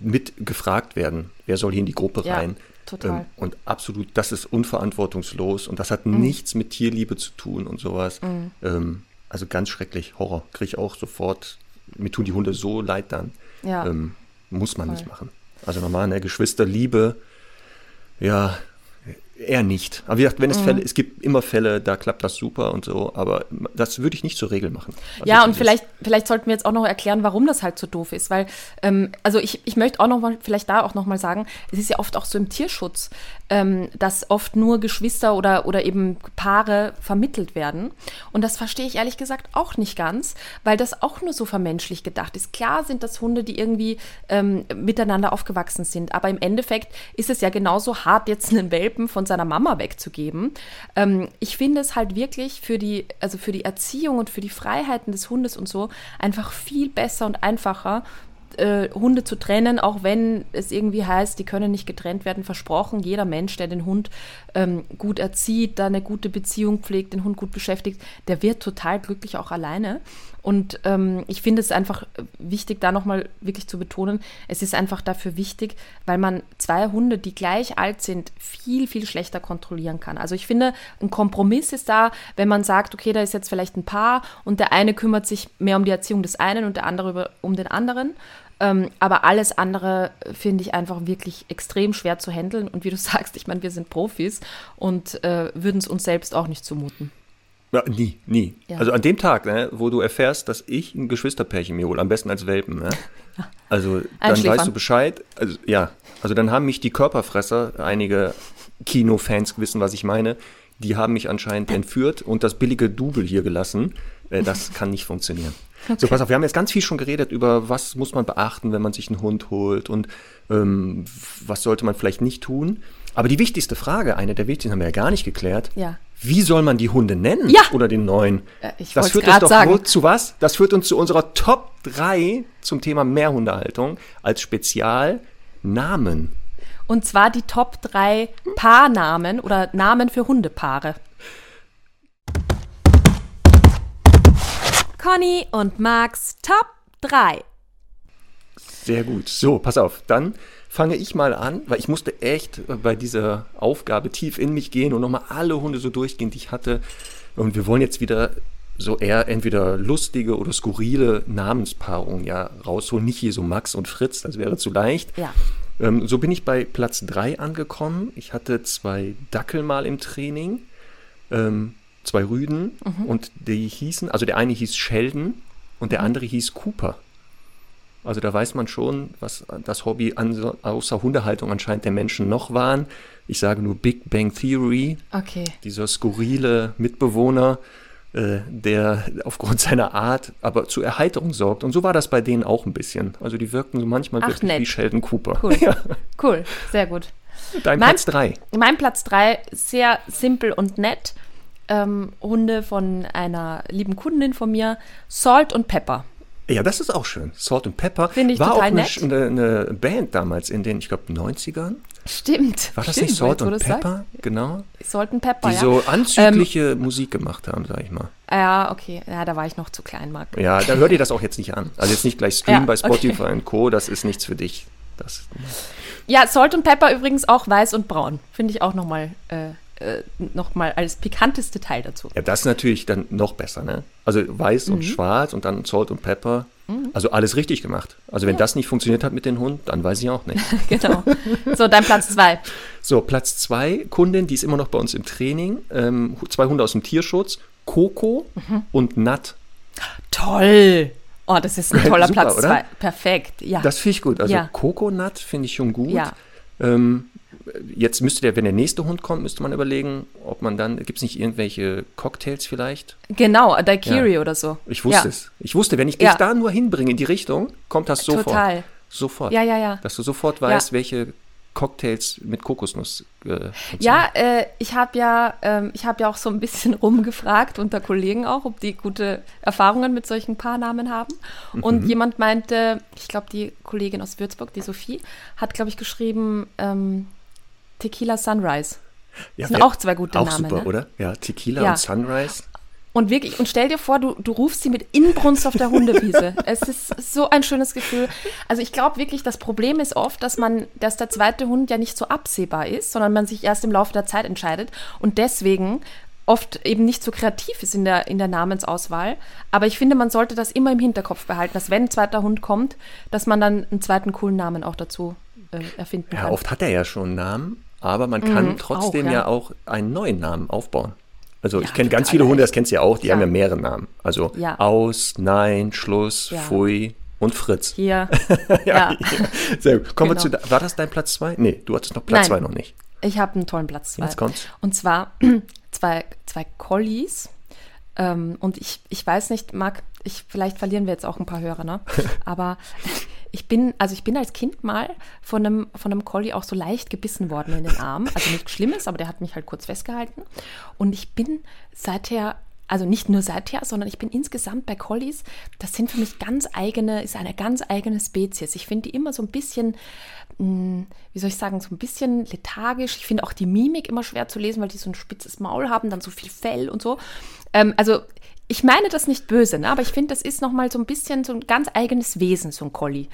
Speaker 2: mit gefragt werden, wer soll hier in die Gruppe ja, rein.
Speaker 3: Total. Ähm,
Speaker 2: und absolut, das ist unverantwortungslos und das hat mhm. nichts mit Tierliebe zu tun und sowas. Mhm. Ähm, also ganz schrecklich, Horror. Kriege ich auch sofort, mir tun die Hunde so leid dann.
Speaker 3: Ja. Ähm,
Speaker 2: muss man nicht machen. Also normal, ne, Geschwisterliebe, ja, eher nicht. Aber wie gesagt, wenn es
Speaker 3: Mhm.
Speaker 2: Fälle, es gibt immer Fälle, da klappt das super und so, aber das würde ich nicht zur Regel machen. Also
Speaker 3: Ja, und vielleicht, vielleicht sollten wir jetzt auch noch erklären, warum das halt so doof ist, weil, ähm, also ich, ich möchte auch noch mal, vielleicht da auch noch mal sagen, es ist ja oft auch so im Tierschutz, ähm, dass oft nur Geschwister oder, oder eben Paare vermittelt werden. Und das verstehe ich ehrlich gesagt auch nicht ganz, weil das auch nur so vermenschlich gedacht ist. Klar sind das Hunde, die irgendwie ähm, miteinander aufgewachsen sind, aber im Endeffekt ist es ja genauso hart, jetzt einen Welpen von seiner Mama wegzugeben. Ähm, ich finde es halt wirklich für die, also für die Erziehung und für die Freiheiten des Hundes und so einfach viel besser und einfacher, äh, Hunde zu trennen, auch wenn es irgendwie heißt, die können nicht getrennt werden. Versprochen, jeder Mensch, der den Hund ähm, gut erzieht, da eine gute Beziehung pflegt, den Hund gut beschäftigt, der wird total glücklich auch alleine. Und ähm, ich finde es einfach wichtig, da nochmal wirklich zu betonen, es ist einfach dafür wichtig, weil man zwei Hunde, die gleich alt sind, viel, viel schlechter kontrollieren kann. Also ich finde, ein Kompromiss ist da, wenn man sagt, okay, da ist jetzt vielleicht ein Paar und der eine kümmert sich mehr um die Erziehung des einen und der andere über, um den anderen. Ähm, aber alles andere äh, finde ich einfach wirklich extrem schwer zu handeln. Und wie du sagst, ich meine, wir sind Profis und äh, würden es uns selbst auch nicht zumuten.
Speaker 2: Ja, nie, nie.
Speaker 3: Ja.
Speaker 2: Also an dem Tag, ne, wo du erfährst, dass ich ein Geschwisterpärchen mir hole, am besten als Welpen, ne? Also dann weißt du Bescheid. Also ja, also dann haben mich die Körperfresser, einige Kinofans wissen, was ich meine, die haben mich anscheinend entführt und das billige Double hier gelassen. Äh, das kann nicht funktionieren. So, pass auf, wir haben jetzt ganz viel schon geredet über, was muss man beachten, wenn man sich einen Hund holt und ähm, was sollte man vielleicht nicht tun. Aber die wichtigste Frage, eine der wichtigsten, haben wir ja gar nicht geklärt.
Speaker 3: Ja.
Speaker 2: Wie soll man die Hunde nennen?
Speaker 3: Ja.
Speaker 2: Oder den neuen?
Speaker 3: Äh, ich
Speaker 2: das führt uns doch
Speaker 3: sagen.
Speaker 2: zu was? Das führt uns zu unserer Top 3 zum Thema Mehrhundehaltung als Spezialnamen.
Speaker 3: Und zwar die Top 3 Paarnamen oder Namen für Hundepaare.
Speaker 1: Conny und Max Top 3.
Speaker 2: Sehr gut. So, pass auf. Dann fange ich mal an, weil ich musste echt bei dieser Aufgabe tief in mich gehen und nochmal alle Hunde so durchgehen, die ich hatte. Und wir wollen jetzt wieder so eher entweder lustige oder skurrile Namenspaarungen ja rausholen. Nicht hier so Max und Fritz, das wäre zu leicht.
Speaker 3: Ja.
Speaker 2: Ähm, so bin ich bei Platz 3 angekommen. Ich hatte zwei Dackel mal im Training, ähm, zwei Rüden und die hießen, also der eine hieß Sheldon und der andere hieß Cooper. Also da weiß man schon, was das Hobby an, außer Hundehaltung anscheinend der Menschen noch waren. Ich sage nur Big Bang Theory,
Speaker 3: Okay.
Speaker 2: dieser skurrile Mitbewohner, äh, der aufgrund seiner Art aber zur Erheiterung sorgt. Und so war das bei denen auch ein bisschen. Also die wirkten so manchmal
Speaker 3: Ach,
Speaker 2: wirklich
Speaker 3: nett.
Speaker 2: wie Sheldon Cooper.
Speaker 3: Cool.
Speaker 2: Ja,
Speaker 3: Cool, sehr gut.
Speaker 2: dein
Speaker 3: Mein-
Speaker 2: Platz 3.
Speaker 3: Mein Platz 3, sehr simpel und nett. Ähm, Hunde von einer lieben Kundin von mir, Salt und Pepper.
Speaker 2: Ja, das ist auch schön. Salt and Pepper.
Speaker 3: Finde ich
Speaker 2: war auch eine, eine, Band damals in den, ich glaube, 90ern.
Speaker 3: Stimmt.
Speaker 2: War das
Speaker 3: stimmt,
Speaker 2: nicht Salt
Speaker 3: du's
Speaker 2: Pepper? Genau.
Speaker 3: Salt und Pepper,
Speaker 2: Die
Speaker 3: ja.
Speaker 2: so anzügliche Musik gemacht haben, sag ich mal.
Speaker 3: Ja, okay. Ja, da war ich noch zu klein, Marc.
Speaker 2: Ja, da hört ihr das auch jetzt nicht an. Also jetzt nicht gleich streamen
Speaker 3: Ja,
Speaker 2: bei Spotify
Speaker 3: okay.
Speaker 2: und Co. Das ist nichts für dich. Das,
Speaker 3: Ja, Salt und Pepper übrigens auch weiß und braun. Finde ich auch nochmal äh, äh, noch mal als pikantes Detail dazu.
Speaker 2: ja, das ist natürlich dann noch besser, ne? Also weiß
Speaker 3: Mhm.
Speaker 2: und schwarz und dann Salt und Pepper. Also alles richtig gemacht. Also wenn das nicht funktioniert hat mit dem Hund, dann weiß ich auch nicht.
Speaker 3: genau. So, dein Platz zwei.
Speaker 2: So, Platz zwei, Kundin, die ist immer noch bei uns im Training. Ähm, zwei Hunde aus dem Tierschutz, Coco
Speaker 3: Mhm.
Speaker 2: und Nat.
Speaker 3: Toll. Oh, das ist ein toller
Speaker 2: Super,
Speaker 3: Platz
Speaker 2: oder?
Speaker 3: zwei. Perfekt. Ja.
Speaker 2: Das finde ich gut. Also
Speaker 3: Ja.
Speaker 2: Coconut finde ich schon gut.
Speaker 3: Ja.
Speaker 2: Ähm, jetzt müsste der, wenn der nächste Hund kommt, müsste man überlegen, ob man dann, gibt es nicht irgendwelche Cocktails vielleicht?
Speaker 3: genau, Daiquiri
Speaker 2: Ja.
Speaker 3: oder so.
Speaker 2: Ich wusste
Speaker 3: ja.
Speaker 2: es. Ich wusste, wenn ich
Speaker 3: Ja.
Speaker 2: dich da nur hinbringe in die Richtung, kommt das sofort.
Speaker 3: Total.
Speaker 2: Sofort.
Speaker 3: Ja, ja, ja.
Speaker 2: Dass du sofort weißt, welche Cocktails mit Kokosnuss äh.
Speaker 3: Ja, äh, ich habe ja, ähm, ich habe ja auch so ein bisschen rumgefragt unter Kollegen auch, ob die gute Erfahrungen mit solchen Paarnamen haben.
Speaker 2: Mhm.
Speaker 3: Und jemand meinte, ich glaube, die Kollegin aus Würzburg, die Sophie, hat, glaube ich, geschrieben ähm, Tequila Sunrise.
Speaker 2: ja,
Speaker 3: sind
Speaker 2: wär-
Speaker 3: auch zwei gute
Speaker 2: auch
Speaker 3: Namen,
Speaker 2: super,
Speaker 3: ne?
Speaker 2: oder? Ja, Tequila
Speaker 3: Ja.
Speaker 2: und Sunrise.
Speaker 3: Und wirklich, und stell dir vor, du, du rufst sie mit Inbrunst auf der Hundewiese. es ist so ein schönes Gefühl. Also ich glaube wirklich, das Problem ist oft, dass man, dass der zweite Hund ja nicht so absehbar ist, sondern man sich erst im Laufe der Zeit entscheidet. Und deswegen oft eben nicht so kreativ ist in der, in der Namensauswahl. Aber ich finde, man sollte das immer im Hinterkopf behalten, dass wenn ein zweiter Hund kommt, dass man dann einen zweiten coolen Namen auch dazu äh, erfinden
Speaker 2: Ja,
Speaker 3: kann.
Speaker 2: oft hat er ja schon einen Namen, aber man kann
Speaker 3: Mhm,
Speaker 2: trotzdem
Speaker 3: auch,
Speaker 2: ja.
Speaker 3: ja.
Speaker 2: auch einen neuen Namen aufbauen. Also ich
Speaker 3: Ja,
Speaker 2: kenne ganz viele Hunde, das kennst du ja auch, die haben ja mehrere Namen. Also
Speaker 3: Ja.
Speaker 2: Aus, Nein, Schluss,
Speaker 3: Ja.
Speaker 2: Pfui und Fritz.
Speaker 3: Hier, ja.
Speaker 2: Sehr gut. Kommen wir
Speaker 3: Genau.
Speaker 2: zu, war das dein Platz zwei? Nee, du hattest noch Platz
Speaker 3: Nein.
Speaker 2: zwei noch nicht.
Speaker 3: Ich habe einen tollen Platz zwei.
Speaker 2: Jetzt kommt's.
Speaker 3: Und zwar zwei, zwei Collies. Ähm, und ich, ich weiß nicht, Marc, ich, vielleicht verlieren wir jetzt auch ein paar Hörer, ne? Aber ich bin, also ich bin als Kind mal von einem, von einem Collie auch so leicht gebissen worden in den Arm. Also nichts Schlimmes, aber der hat mich halt kurz festgehalten. Und ich bin seither, also nicht nur seither, sondern ich bin insgesamt bei Collies, das sind für mich ganz eigene, ist eine ganz eigene Spezies. Ich finde die immer so ein bisschen, mh, wie soll ich sagen, so ein bisschen lethargisch. Ich finde auch die Mimik immer schwer zu lesen, weil die so ein spitzes Maul haben, dann so viel Fell und so. Ähm, also ich meine das nicht böse, ne? aber ich finde, das ist nochmal so ein bisschen so ein ganz eigenes Wesen, so ein Collie.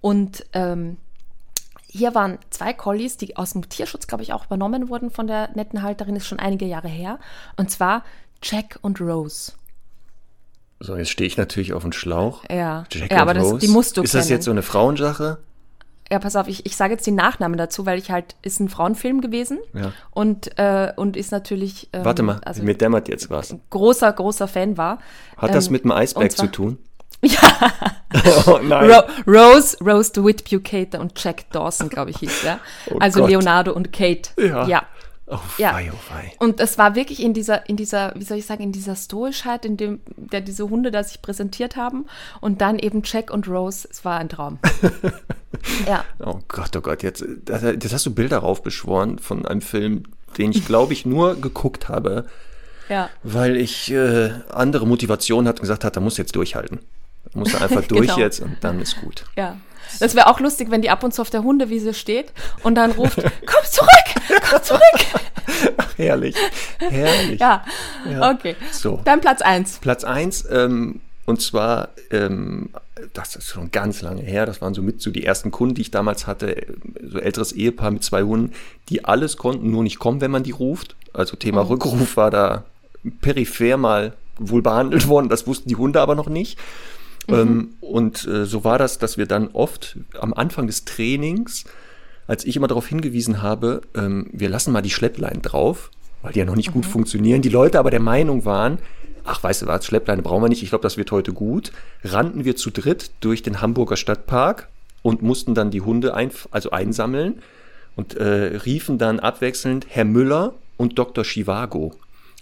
Speaker 3: Und ähm, hier waren zwei Collies, die aus dem Tierschutz, glaube ich, auch übernommen wurden von der netten Halterin, ist schon einige Jahre her. Und zwar Jack und Rose.
Speaker 2: So, jetzt stehe ich natürlich auf dem Schlauch.
Speaker 3: Ja,
Speaker 2: Jack
Speaker 3: ja aber das, die musst du
Speaker 2: Ist
Speaker 3: kennen.
Speaker 2: das jetzt so eine Frauensache?
Speaker 3: Ja, pass auf, ich, ich sage jetzt die Nachnamen dazu, weil ich halt, ist ein Frauenfilm gewesen
Speaker 2: Ja.
Speaker 3: und, äh, und ist natürlich ähm,
Speaker 2: Warte mal,
Speaker 3: also
Speaker 2: mir dämmert jetzt was.
Speaker 3: großer, großer Fan war.
Speaker 2: Hat das
Speaker 3: Ähm,
Speaker 2: mit dem Eisberg
Speaker 3: zwar-
Speaker 2: zu tun? Ja. oh nein.
Speaker 3: Ro Rose, Rose DeWitt Bucater und Jack Dawson, glaube ich, hieß der.
Speaker 2: Oh
Speaker 3: also
Speaker 2: Gott.
Speaker 3: Leonardo und Kate.
Speaker 2: Ja.
Speaker 3: ja.
Speaker 2: Oh
Speaker 3: Ja.
Speaker 2: wei, oh wei.
Speaker 3: Und es war wirklich in dieser, in dieser, wie soll ich sagen, in dieser Stoischheit, in dem, der diese Hunde da sich präsentiert haben. Und dann eben Jack und Rose, es war ein Traum. Ja.
Speaker 2: Oh Gott, oh Gott, jetzt, jetzt hast du Bilder raufbeschworen von einem Film, den ich, glaube ich, nur geguckt habe,
Speaker 3: Ja.
Speaker 2: weil ich äh, andere Motivation hatte und gesagt hat, da musst du jetzt durchhalten. Da musst du einfach durch
Speaker 3: Genau.
Speaker 2: jetzt und dann ist gut.
Speaker 3: Ja. Das wäre auch lustig, wenn die ab und zu auf der Hundewiese steht und dann ruft, komm zurück, komm zurück.
Speaker 2: Herrlich, herrlich.
Speaker 3: Ja,
Speaker 2: Ja.
Speaker 3: okay.
Speaker 2: So.
Speaker 3: Dann Platz eins.
Speaker 2: Platz eins ähm, und zwar, ähm, das ist schon ganz lange her, das waren so mit so die ersten Kunden, die ich damals hatte, so älteres Ehepaar mit zwei Hunden, die alles konnten, nur nicht kommen, wenn man die ruft. Also Thema Rückruf war da peripher mal wohl behandelt worden, das wussten die Hunde aber noch nicht. Ähm, und äh, so war das, dass wir dann oft am Anfang des Trainings, als ich immer darauf hingewiesen habe, ähm, wir lassen mal die Schleppleinen drauf, weil die ja noch nicht gut funktionieren, die Leute aber der Meinung waren, ach, weißt du was, Schleppleine brauchen wir nicht, ich glaube, das wird heute gut, rannten wir zu dritt durch den Hamburger Stadtpark und mussten dann die Hunde ein, also einsammeln und äh, riefen dann abwechselnd Herr Müller und Dr. Chivago.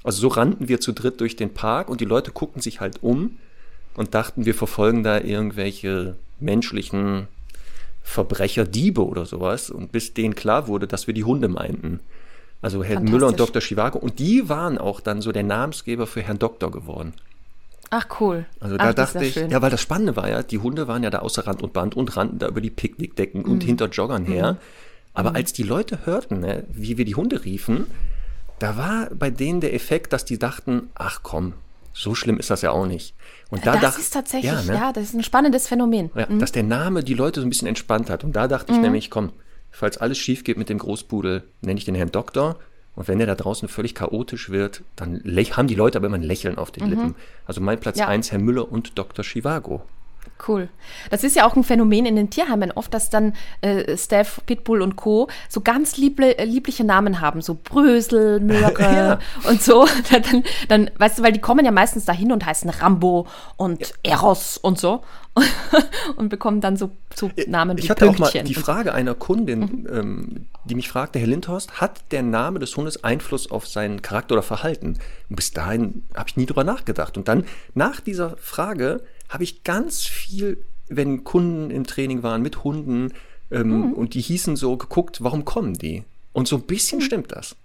Speaker 2: Also so rannten wir zu dritt durch den Park und die Leute guckten sich halt um und dachten, wir verfolgen da irgendwelche menschlichen Verbrecher, Diebe oder sowas. Und bis denen klar wurde, dass wir die Hunde meinten. Also Herr Müller und. Dr. Chivago. Und die waren auch dann so der Namensgeber für Herrn Doktor geworden.
Speaker 3: Ach, cool.
Speaker 2: Also
Speaker 3: Ach,
Speaker 2: da
Speaker 3: ist
Speaker 2: dachte ich,
Speaker 3: schön.
Speaker 2: ja, weil das Spannende war ja, die Hunde waren ja da außer Rand und Band und rannten da über die Picknickdecken
Speaker 3: Mhm.
Speaker 2: und hinter Joggern her. Aber als die Leute hörten, ne, wie wir die Hunde riefen, da war bei denen der Effekt, dass die dachten, ach komm, so schlimm ist das ja auch nicht. Und da
Speaker 3: das
Speaker 2: dacht-
Speaker 3: ist tatsächlich,
Speaker 2: ja,
Speaker 3: ja,
Speaker 2: ne?
Speaker 3: das ist ein spannendes Phänomen.
Speaker 2: Ja, dass der Name die Leute so ein bisschen entspannt hat. Und da dachte
Speaker 3: Mhm.
Speaker 2: ich nämlich, komm, falls alles schief geht mit dem Großpudel, nenne ich den Herrn Doktor. Und wenn der da draußen völlig chaotisch wird, dann haben die Leute aber immer ein Lächeln auf den Lippen. Also mein Platz
Speaker 3: Mhm. Ja.
Speaker 2: eins Herr Müller und Dr. Chivago.
Speaker 3: Cool. Das ist ja auch ein Phänomen in den Tierheimen oft, dass dann äh, Steph, Pitbull und Co. so ganz lieble, äh, liebliche Namen haben, so Brösel, Möhre
Speaker 2: Ja.
Speaker 3: und so. Dann, dann, weißt du, weil die kommen ja meistens dahin und heißen Rambo und Eros und so und bekommen dann so, so Namen wie
Speaker 2: Ich hatte auch mal die. Frage einer Kundin,
Speaker 3: Mhm.
Speaker 2: ähm, die mich fragte, Herr Lindhorst, hat der Name des Hundes Einfluss auf seinen Charakter oder Verhalten? Und bis dahin habe ich nie drüber nachgedacht. Und dann nach dieser Frage habe ich ganz viel, wenn Kunden im Training waren mit Hunden ähm,
Speaker 3: Mhm.
Speaker 2: und die hießen so, geguckt, warum kommen die? Und so ein
Speaker 3: Mhm.
Speaker 2: bisschen stimmt das.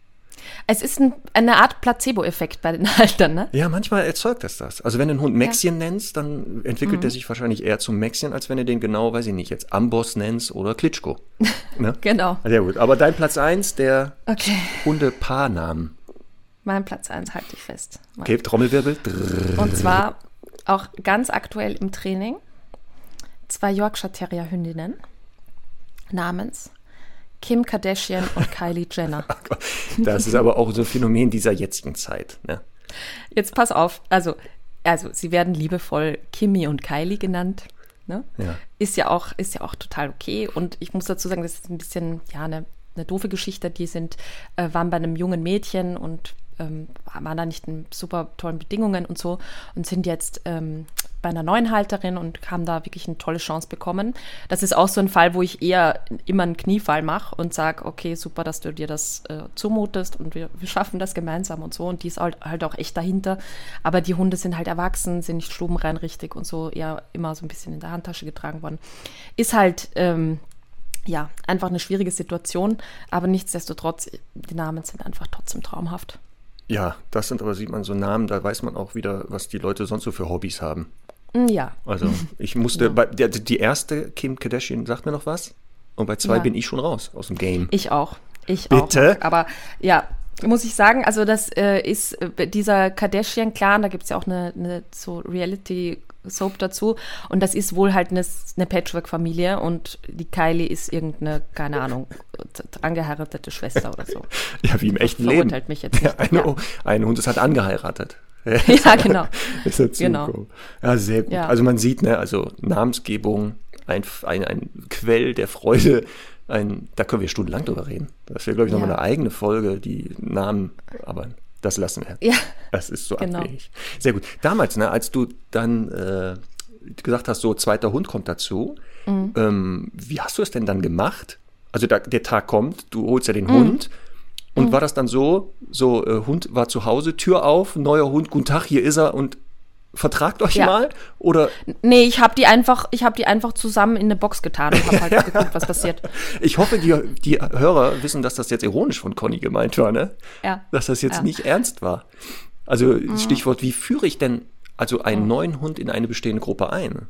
Speaker 3: Es ist ein, eine Art Placebo-Effekt bei den Haltern, ne?
Speaker 2: Ja, manchmal erzeugt das das. Also wenn du einen Hund Maxien nennst, dann entwickelt
Speaker 3: Mhm.
Speaker 2: er sich wahrscheinlich eher zum Maxien, als wenn du den genau, weiß ich nicht, jetzt Amboss nennst oder Klitschko. ne?
Speaker 3: Genau.
Speaker 2: Sehr gut. Aber dein Platz 1, der
Speaker 3: Okay.
Speaker 2: Hundepaarnamen.
Speaker 3: Mein Platz 1 halte ich fest.
Speaker 2: Okay, Trommelwirbel.
Speaker 3: Und zwar auch ganz aktuell im Training zwei Yorkshire Terrier Hündinnen namens Kim Kardashian und Kylie Jenner.
Speaker 2: Das ist aber auch so ein Phänomen dieser jetzigen Zeit. Ne?
Speaker 3: Jetzt pass auf, also, also sie werden liebevoll Kimi und Kylie genannt. Ne?
Speaker 2: Ja.
Speaker 3: Ist ja auch, ist ja auch total okay. Und ich muss dazu sagen, das ist ein bisschen, ja, eine, eine doofe Geschichte. Die sind, äh, waren bei einem jungen Mädchen und ähm, waren da nicht in super tollen Bedingungen und so und sind jetzt ähm, bei einer neuen Halterin und haben da wirklich eine tolle Chance bekommen. Das ist auch so ein Fall, wo ich eher immer einen Kniefall mache und sage, okay, super, dass du dir das äh, zumutest und wir, wir schaffen das gemeinsam und so. Und die ist halt, halt auch echt dahinter. Aber die Hunde sind halt erwachsen, sind nicht stubenrein richtig und so eher immer so ein bisschen in der Handtasche getragen worden. Ist halt, ähm, ja, einfach eine schwierige Situation, aber nichtsdestotrotz, die Namen sind einfach trotzdem traumhaft.
Speaker 2: Ja, das sind aber, sieht man so Namen, da weiß man auch wieder, was die Leute sonst so für Hobbys haben.
Speaker 3: Mm, Ja,
Speaker 2: Also ich musste, bei, der, die erste Kim Kardashian sagt mir noch was und bei zwei
Speaker 3: Ja.
Speaker 2: bin ich schon raus aus dem Game.
Speaker 3: Ich auch. Ich
Speaker 2: Bitte?
Speaker 3: auch. Aber ja, muss ich sagen, also das äh, ist äh, dieser Kardashian-Clan, da gibt es ja auch eine, eine so Reality-Soap dazu. Und das ist wohl halt eine, eine Patchwork-Familie und die Kylie ist irgendeine, keine Ahnung, angeheiratete Schwester oder so.
Speaker 2: Ja, wie im echten Leben.
Speaker 3: Verurteilt mich jetzt
Speaker 2: Ja,
Speaker 3: nicht.
Speaker 2: eine,
Speaker 3: Ja.
Speaker 2: ein Hund ist halt angeheiratet.
Speaker 3: Ja, genau.
Speaker 2: ist dazu
Speaker 3: Genau.
Speaker 2: Ja, sehr gut.
Speaker 3: Ja.
Speaker 2: Also man sieht, ne, also Namensgebung, ein, ein, ein Quell der Freude, ein, da können wir stundenlang drüber reden. Das wäre, glaube ich, nochmal
Speaker 3: Ja.
Speaker 2: eine eigene Folge, die Namen, aber das lassen wir.
Speaker 3: Ja.
Speaker 2: Das ist so
Speaker 3: Genau.
Speaker 2: abwegig. Sehr gut. Damals, ne, als du dann äh, gesagt hast, so zweiter Hund kommt dazu,
Speaker 3: Mhm.
Speaker 2: ähm, wie hast du es denn dann gemacht? Also da, der Tag kommt, du holst ja den
Speaker 3: Mhm.
Speaker 2: Hund. Und war das dann so, so äh, Hund war zu Hause, Tür auf, neuer Hund, guten Tag, hier ist er und vertragt euch
Speaker 3: Ja.
Speaker 2: mal? Oder
Speaker 3: Nee, ich habe die einfach, ich habe die einfach zusammen in eine Box getan und habe halt geguckt, was passiert.
Speaker 2: ich hoffe, die, die Hörer wissen, dass das jetzt ironisch von Conny gemeint war, ne?
Speaker 3: Ja.
Speaker 2: Dass das jetzt
Speaker 3: Ja.
Speaker 2: nicht ernst war. Also Stichwort, wie führe ich denn also einen neuen Hund in eine bestehende Gruppe ein?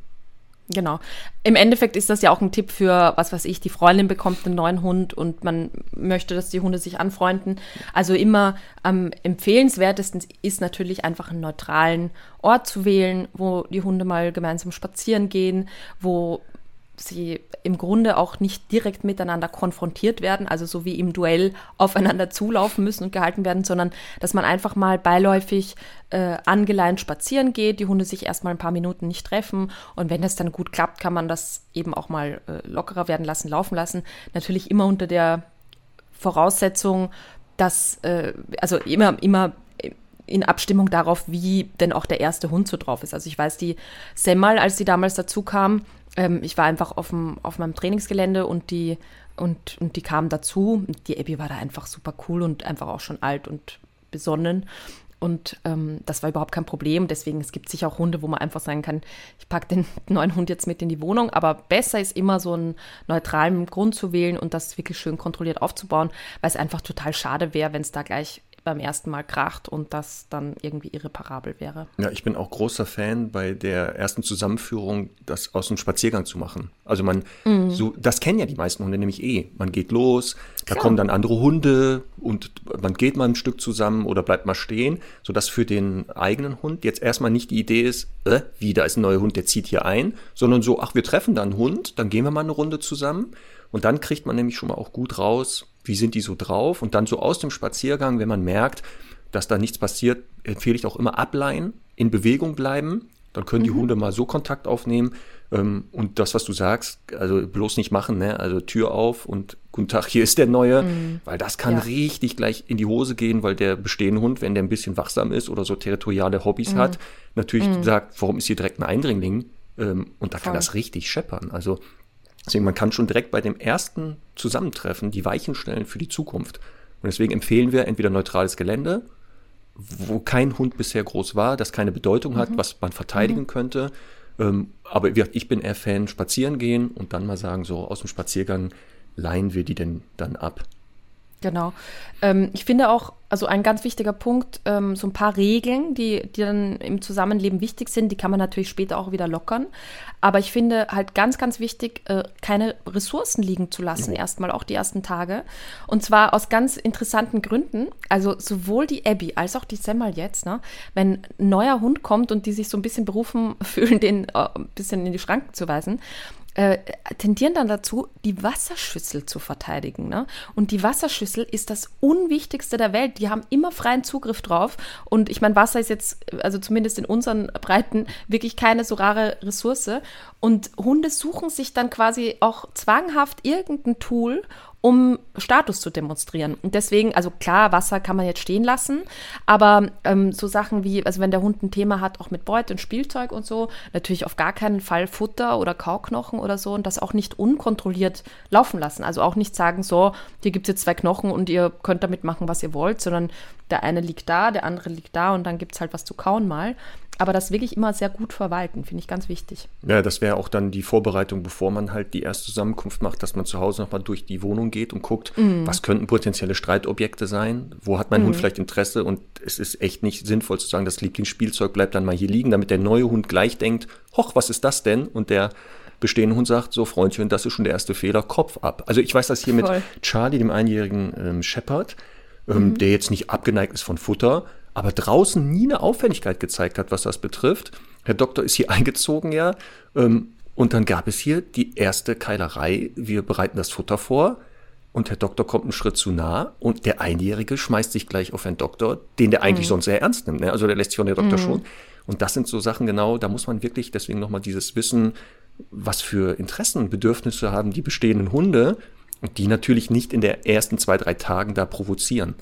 Speaker 3: Genau. Im Endeffekt ist das ja auch ein Tipp für, was weiß ich, die Freundin bekommt einen neuen Hund und man möchte, dass die Hunde sich anfreunden. Also immer am empfehlenswertesten ist natürlich einfach einen neutralen Ort zu wählen, wo die Hunde mal gemeinsam spazieren gehen, wo sie im Grunde auch nicht direkt miteinander konfrontiert werden, also so wie im Duell aufeinander zulaufen müssen und gehalten werden, sondern dass man einfach mal beiläufig äh, angeleint spazieren geht, die Hunde sich erstmal ein paar Minuten nicht treffen und wenn das dann gut klappt, kann man das eben auch mal äh, lockerer werden lassen, laufen lassen. Natürlich immer unter der Voraussetzung, dass, äh, also immer, immer in Abstimmung darauf, wie denn auch der erste Hund so drauf ist. Also ich weiß, die Semmal, als sie damals dazu kam, ähm, ich war einfach auf, dem, auf meinem Trainingsgelände und die, und, und die kam dazu. Die Abby war da einfach super cool und einfach auch schon alt und besonnen. Und ähm, das war überhaupt kein Problem. Deswegen, es gibt sicher auch Hunde, wo man einfach sagen kann, ich packe den neuen Hund jetzt mit in die Wohnung. Aber besser ist immer so einen neutralen Grund zu wählen und das wirklich schön kontrolliert aufzubauen, weil es einfach total schade wäre, wenn es da gleich beim ersten Mal kracht und das dann irgendwie irreparabel wäre.
Speaker 2: Ja, ich bin auch großer Fan bei der ersten Zusammenführung, das aus dem Spaziergang zu machen. Also man, so, das kennen ja die meisten Hunde nämlich eh. Man geht los, da kommen dann andere Hunde und man geht mal ein Stück zusammen oder bleibt mal stehen, sodass für den eigenen Hund jetzt erstmal nicht die Idee ist, äh, wie, da ist ein neuer Hund, der zieht hier ein, sondern so, ach, wir treffen da einen Hund, dann gehen wir mal eine Runde zusammen und dann kriegt man nämlich schon mal auch gut raus, wie sind die so drauf und dann so aus dem Spaziergang, wenn man merkt, dass da nichts passiert, empfehle ich auch immer ableihen, in Bewegung bleiben. Dann können die Hunde mal so Kontakt aufnehmen. Ähm, und das, was du sagst, also bloß nicht machen, ne? Also Tür auf und guten Tag, hier ist der Neue. Weil das kann
Speaker 3: Ja.
Speaker 2: richtig gleich in die Hose gehen, weil der bestehende Hund, wenn der ein bisschen wachsam ist oder so territoriale Hobbys hat, natürlich sagt, warum ist hier direkt ein Eindringling? Ähm, und da kann
Speaker 3: Voll.
Speaker 2: das richtig scheppern. Also Deswegen, man kann schon direkt bei dem ersten Zusammentreffen die Weichen stellen für die Zukunft. Und deswegen empfehlen wir entweder neutrales Gelände, wo kein Hund bisher groß war, das keine Bedeutung hat, was man verteidigen könnte. Ähm, aber wie gesagt, ich bin eher Fan, spazieren gehen und dann mal sagen, so aus dem Spaziergang leihen wir die denn dann ab.
Speaker 3: Genau. Ähm, ich finde auch, also ein ganz wichtiger Punkt, ähm, so ein paar Regeln, die, die dann im Zusammenleben wichtig sind, die kann man natürlich später auch wieder lockern. Aber ich finde halt ganz, ganz wichtig, äh, keine Ressourcen liegen zu lassen, erstmal auch die ersten Tage. Und zwar aus ganz interessanten Gründen. Also sowohl die Abby als auch die Semmel jetzt, ne, wenn ein neuer Hund kommt und die sich so ein bisschen berufen fühlen, den äh, ein bisschen in die Schranken zu weisen, äh, tendieren dann dazu, die Wasserschüssel zu verteidigen. Ne? Und die Wasserschüssel ist das Unwichtigste der Welt. Die haben immer freien Zugriff drauf. Und ich meine, Wasser ist jetzt, also zumindest in unseren Breiten, wirklich keine so rare Ressource. Und Hunde suchen sich dann quasi auch zwanghaft irgendein Tool, um Status zu demonstrieren. Und deswegen, also klar, Wasser kann man jetzt stehen lassen, aber ähm, so Sachen wie, also wenn der Hund ein Thema hat, auch mit Beute und Spielzeug und so, natürlich auf gar keinen Fall Futter oder Kauknochen oder so und das auch nicht unkontrolliert laufen lassen. Also auch nicht sagen, so, hier gibt es jetzt zwei Knochen und ihr könnt damit machen, was ihr wollt, sondern der eine liegt da, der andere liegt da und dann gibt es halt was zu kauen mal aber das wirklich immer sehr gut verwalten, finde ich ganz wichtig.
Speaker 2: Ja, das wäre auch dann die Vorbereitung, bevor man halt die erste Zusammenkunft macht, dass man zu Hause nochmal durch die Wohnung geht und guckt, mhm. was könnten potenzielle Streitobjekte sein, wo hat mein mhm. Hund vielleicht Interesse und es ist echt nicht sinnvoll zu sagen, das Lieblingsspielzeug bleibt dann mal hier liegen, damit der neue Hund gleich denkt, hoch, was ist das denn? Und der bestehende Hund sagt, so Freundchen, das ist schon der erste Fehler, Kopf ab. Also ich weiß das hier Voll. mit Charlie, dem einjährigen ähm, Shepherd, ähm, mhm. der jetzt nicht abgeneigt ist von Futter, aber draußen nie eine Auffälligkeit gezeigt hat, was das betrifft. Herr Doktor ist hier eingezogen, ja. Ähm, und dann gab es hier die erste Keilerei. Wir bereiten das Futter vor und Herr Doktor kommt einen Schritt zu nah und der Einjährige schmeißt sich gleich auf Herrn Doktor, den der eigentlich mhm. sonst sehr ernst nimmt. Ne? Also der lässt sich von der Doktor mhm. schon. Und das sind so Sachen genau, da muss man wirklich deswegen nochmal dieses Wissen, was für Interessen, Bedürfnisse haben die bestehenden Hunde und die natürlich nicht in der ersten zwei, drei Tagen da provozieren.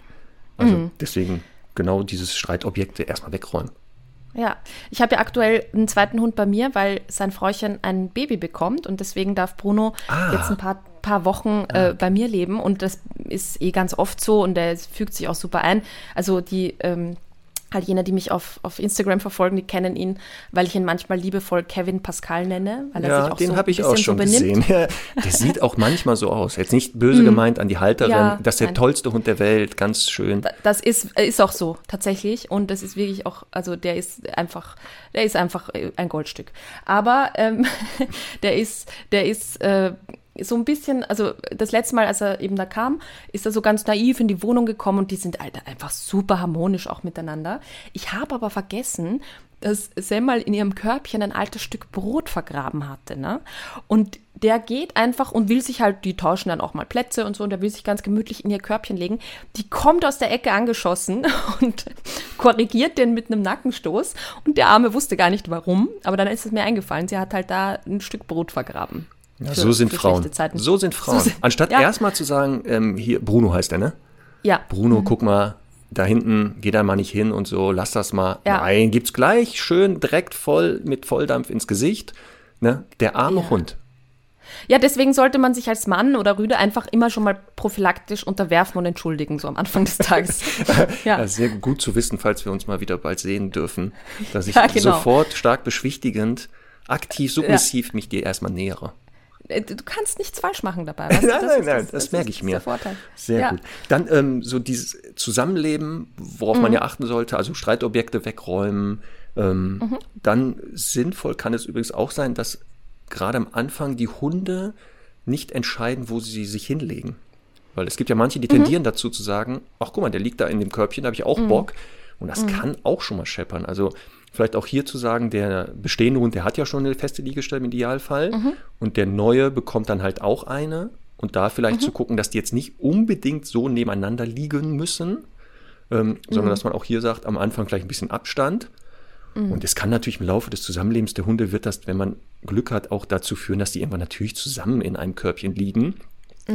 Speaker 2: Also mhm. deswegen genau dieses Streitobjekte erstmal wegräumen.
Speaker 3: Ja, ich habe ja aktuell einen zweiten Hund bei mir, weil sein Fräuchen ein Baby bekommt und deswegen darf Bruno ah. jetzt ein paar, paar Wochen äh, ah. bei mir leben und das ist eh ganz oft so und der fügt sich auch super ein. Also die ähm, halt jene, die mich auf, auf Instagram verfolgen, die kennen ihn, weil ich ihn manchmal liebevoll Kevin Pascal nenne, weil er
Speaker 2: ja,
Speaker 3: sich auch
Speaker 2: den
Speaker 3: so
Speaker 2: habe ich auch schon so gesehen. der sieht auch manchmal so aus. Jetzt nicht böse mm. gemeint an die Halterin. Ja, das ist der nein. tollste Hund der Welt, ganz schön.
Speaker 3: Das ist, ist auch so, tatsächlich. Und das ist wirklich auch, also der ist einfach, der ist einfach ein Goldstück. Aber ähm, der ist, der ist äh, so ein bisschen, also das letzte Mal, als er eben da kam, ist er so ganz naiv in die Wohnung gekommen und die sind Alter, einfach super harmonisch auch miteinander. Ich habe aber vergessen, dass Semmel in ihrem Körbchen ein altes Stück Brot vergraben hatte. Ne? Und der geht einfach und will sich halt, die tauschen dann auch mal Plätze und so, und der will sich ganz gemütlich in ihr Körbchen legen. Die kommt aus der Ecke angeschossen und korrigiert den mit einem Nackenstoß. Und der Arme wusste gar nicht warum, aber dann ist es mir eingefallen, sie hat halt da ein Stück Brot vergraben.
Speaker 2: Ja, so sind Frauen. So sind Frauen. So Anstatt ja. erstmal zu sagen, ähm, hier, Bruno heißt er, ne?
Speaker 3: Ja.
Speaker 2: Bruno, mhm. guck mal, da hinten, geh da mal nicht hin und so, lass das mal. Ja. Nein, gibt's gleich schön direkt voll mit Volldampf ins Gesicht. Ne? Der arme ja. Hund.
Speaker 3: Ja, deswegen sollte man sich als Mann oder Rüde einfach immer schon mal prophylaktisch unterwerfen und entschuldigen, so am Anfang des Tages.
Speaker 2: ja. ja. sehr gut zu wissen, falls wir uns mal wieder bald sehen dürfen, dass ich ja, genau. sofort stark beschwichtigend, aktiv, submissiv mich dir erstmal nähere.
Speaker 3: Äh, du kannst nichts falsch machen dabei.
Speaker 2: Weißt du? nein, nein, nein, das, das, merke ich mir. Sehr ja. gut. Dann ähm, so dieses Zusammenleben, worauf mhm. man ja achten sollte, also Streitobjekte wegräumen. Ähm, mhm. Dann sinnvoll kann es übrigens auch sein, dass gerade am Anfang die Hunde nicht entscheiden, wo sie sich hinlegen. Weil es gibt ja manche, die mhm. tendieren dazu zu sagen, ach guck mal, der liegt da in dem Körbchen, da habe ich auch mhm. Bock. Und das mhm. kann auch schon mal scheppern. Also Vielleicht auch hier zu sagen, der bestehende Hund, der hat ja schon eine feste Liegestelle im Idealfall mhm. und der neue bekommt dann halt auch eine und da vielleicht mhm. zu gucken, dass die jetzt nicht unbedingt so nebeneinander liegen müssen, ähm, sondern mhm. dass man auch hier sagt, am Anfang vielleicht ein bisschen Abstand. Mhm. Und es kann natürlich im Laufe des Zusammenlebens der Hunde wird das, wenn man Glück hat, auch dazu führen, dass die irgendwann natürlich zusammen in einem Körbchen liegen.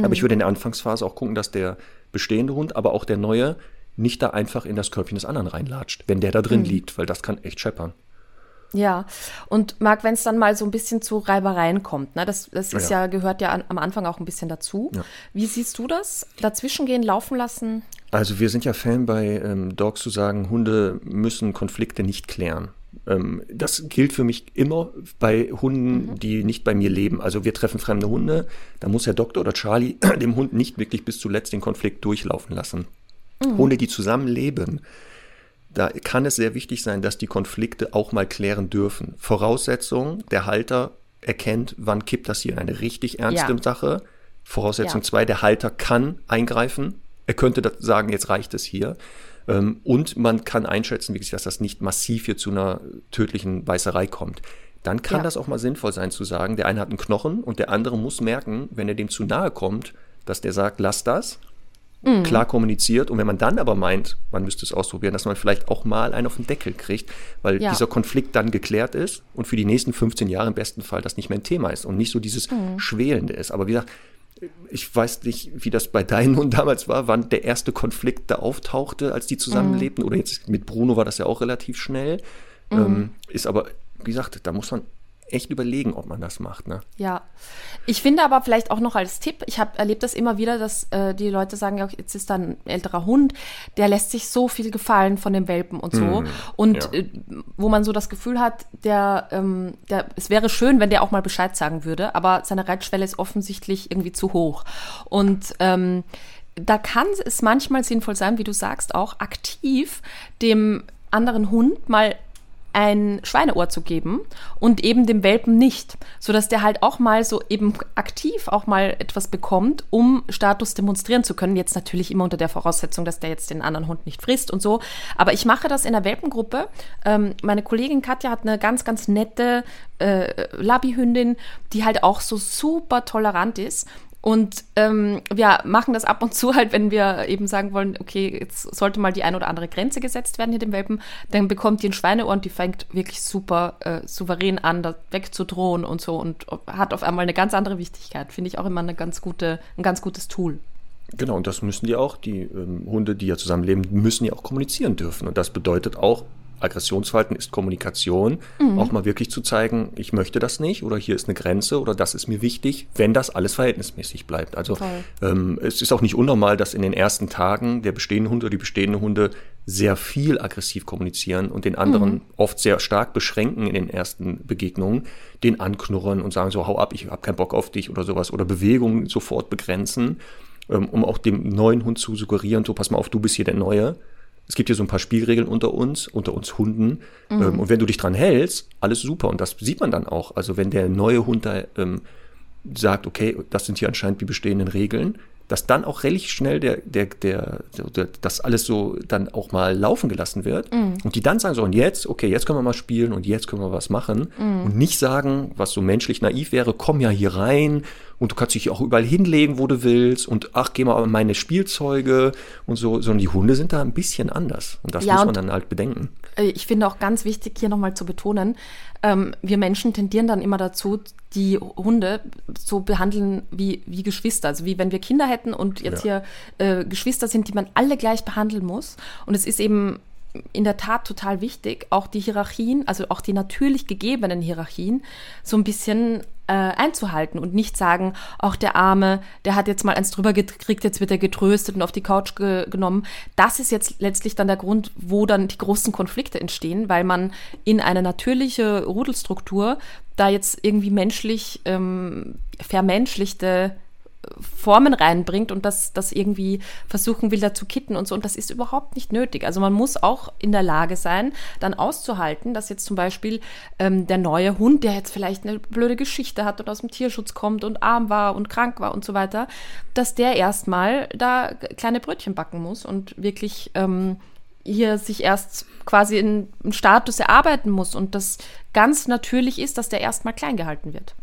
Speaker 2: Aber ich mhm. würde in der Anfangsphase auch gucken, dass der bestehende Hund, aber auch der neue nicht da einfach in das Körbchen des anderen reinlatscht, wenn der da drin mhm. liegt, weil das kann echt scheppern.
Speaker 3: Ja, und Marc, wenn es dann mal so ein bisschen zu Reibereien kommt, ne, das, das ist ja. ja gehört ja an, am Anfang auch ein bisschen dazu. Ja. Wie siehst du das? Dazwischen gehen, laufen lassen?
Speaker 2: Also wir sind ja Fan bei ähm, Dogs zu sagen, Hunde müssen Konflikte nicht klären. Ähm, das gilt für mich immer bei Hunden, mhm. die nicht bei mir leben. Also wir treffen fremde Hunde, da muss Herr Doktor oder Charlie dem Hund nicht wirklich bis zuletzt den Konflikt durchlaufen lassen. Mhm. Hunde, die zusammenleben, da kann es sehr wichtig sein, dass die Konflikte auch mal klären dürfen. Voraussetzung, der Halter erkennt, wann kippt das hier in eine richtig ernste ja. Sache. Voraussetzung ja. zwei, der Halter kann eingreifen. Er könnte sagen, jetzt reicht es hier. Ähm, und man kann einschätzen, wie gesagt, dass das nicht massiv hier zu einer tödlichen Beißerei kommt. dann kann
Speaker 3: Ja.
Speaker 2: das auch mal sinnvoll sein zu sagen, der eine hat einen Knochen und der andere muss merken, wenn er dem zu nahe kommt, dass der sagt, lass das,
Speaker 3: Mhm.
Speaker 2: klar kommuniziert und wenn man dann aber meint, man müsste es ausprobieren, dass man vielleicht auch mal einen auf den Deckel kriegt, weil
Speaker 3: Ja.
Speaker 2: dieser Konflikt dann geklärt ist und für die nächsten 15 Jahre im besten Fall das nicht mehr ein Thema ist und nicht so dieses
Speaker 3: Mhm.
Speaker 2: Schwelende ist. Aber wie gesagt, ich weiß nicht, wie das bei deinen Hunden damals war, wann der erste Konflikt da auftauchte, als die zusammenlebten. Oder jetzt mit Bruno war das ja auch relativ schnell. Ähm, ist aber, wie gesagt, da muss man echt überlegen, ob man das macht. Ne?
Speaker 3: Ja, ich finde aber vielleicht auch noch als Tipp, ich habe erlebt das immer wieder, dass äh, die Leute sagen, ja, jetzt ist da ein älterer Hund, der lässt sich so viel gefallen von den Welpen und so. und
Speaker 2: ja.
Speaker 3: äh, wo man so das Gefühl hat, der, ähm, der, es wäre schön, wenn der auch mal Bescheid sagen würde, aber seine Reitschwelle ist offensichtlich irgendwie zu hoch. Und ähm, da kann es manchmal sinnvoll sein, wie du sagst, auch aktiv dem anderen Hund mal ein Schweineohr zu geben und eben dem Welpen nicht, sodass der halt auch mal so eben aktiv auch mal etwas bekommt, um Status demonstrieren zu können. Jetzt natürlich immer unter der Voraussetzung, dass der jetzt den anderen Hund nicht frisst und so. Aber ich mache das in der Welpengruppe. Ähm, meine Kollegin Katja hat eine ganz, ganz nette äh, Labby-Hündin, die halt auch so super tolerant ist. Und ähm, wir machen das ab und zu halt, wenn wir eben sagen wollen, okay, jetzt sollte mal die ein oder andere Grenze gesetzt werden hier dem Welpen, dann bekommt die ein Schweineohr und die fängt wirklich super äh, souverän an, da wegzudrohen und so und hat auf einmal eine ganz andere Wichtigkeit. Finde ich auch immer eine ganz gute, ein ganz gutes Tool.
Speaker 2: Genau, und das müssen die auch, die ähm, Hunde, die ja zusammenleben, müssen ja auch kommunizieren dürfen. Und das bedeutet auch, Aggressionsverhalten ist Kommunikation, auch mal wirklich zu zeigen, ich möchte das nicht oder hier ist eine Grenze oder das ist mir wichtig, wenn das alles verhältnismäßig bleibt. Also ähm, es ist auch nicht unnormal, dass in den ersten Tagen der bestehende Hund oder die bestehende Hunde sehr viel aggressiv kommunizieren und den anderen oft sehr stark beschränken in den ersten Begegnungen, den anknurren und sagen so, hau ab, ich habe keinen Bock auf dich oder sowas oder Bewegungen sofort begrenzen, ähm, um auch dem neuen Hund zu suggerieren, so pass mal auf, du bist hier der Neue. Es gibt hier so ein paar Spielregeln unter uns, unter uns Hunden. Ähm, und wenn du dich dran hältst, alles super. Und das sieht man dann auch. Also wenn der neue Hund da ähm, sagt, okay, das sind hier anscheinend die bestehenden Regeln, dass dann auch relativ schnell der, der, der, der, das alles so dann auch mal laufen gelassen wird. Und die dann sagen so, und jetzt, okay, jetzt können wir mal spielen und jetzt können wir was machen. Und nicht sagen, was so menschlich naiv wäre, komm ja hier rein und du kannst dich auch überall hinlegen, wo du willst und ach, geh mal an meine Spielzeuge und so, sondern die Hunde sind da ein bisschen anders. Und das
Speaker 3: Ja,
Speaker 2: muss man dann halt bedenken.
Speaker 3: Äh, Ich finde auch ganz wichtig, hier nochmal zu betonen, ähm, wir Menschen tendieren dann immer dazu, die Hunde so behandeln wie, wie Geschwister. Also wie wenn wir Kinder hätten und jetzt
Speaker 2: Ja.
Speaker 3: hier äh, Geschwister sind, die man alle gleich behandeln muss. Und es ist eben in der Tat total wichtig, auch die Hierarchien, also auch die natürlich gegebenen Hierarchien, so ein bisschen äh, einzuhalten und nicht sagen, auch der Arme, der hat jetzt mal eins drüber gekriegt, jetzt wird er getröstet und auf die Couch ge genommen. Das ist jetzt letztlich dann der Grund, wo dann die großen Konflikte entstehen, weil man in eine natürliche Rudelstruktur da jetzt irgendwie menschlich ähm, vermenschlichte Formen reinbringt und das, das irgendwie versuchen will, da zu kitten und so. Und das ist überhaupt nicht nötig. Also man muss auch in der Lage sein, dann auszuhalten, dass jetzt zum Beispiel ähm, der neue Hund, der jetzt vielleicht eine blöde Geschichte hat und aus dem Tierschutz kommt und arm war und krank war und so weiter, dass der erstmal da kleine Brötchen backen muss und wirklich ähm, hier sich erst quasi in einen Status erarbeiten muss und das ganz natürlich ist, dass der erstmal klein gehalten wird.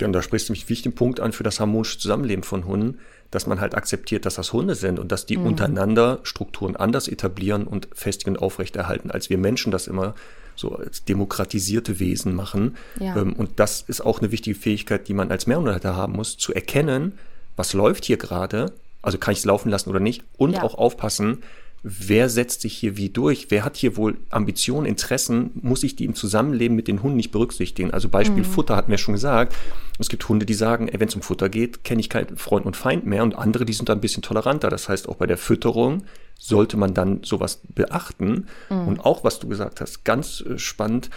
Speaker 2: Ja, und da sprichst du mich einen wichtigen Punkt an für das harmonische Zusammenleben von Hunden, dass man halt akzeptiert, dass das Hunde sind und dass die untereinander Strukturen anders etablieren und festigen und aufrechterhalten, als wir Menschen das immer so als demokratisierte Wesen machen.
Speaker 3: Ja.
Speaker 2: Ähm, Und das ist auch eine wichtige Fähigkeit, die man als Mehrhundehalter haben muss, zu erkennen, was läuft hier gerade, also kann ich es laufen lassen oder nicht, und
Speaker 3: Ja.
Speaker 2: auch aufpassen, wer setzt sich hier wie durch, wer hat hier wohl Ambitionen, Interessen, muss ich die im Zusammenleben mit den Hunden nicht berücksichtigen. Also Beispiel Futter hatten wir schon gesagt. Es gibt Hunde, die sagen, wenn es um Futter geht, kenne ich keinen Freund und Feind mehr und andere, die sind da ein bisschen toleranter. Das heißt, auch bei der Fütterung sollte man dann sowas beachten. Und auch, was du gesagt hast, ganz äh, spannend,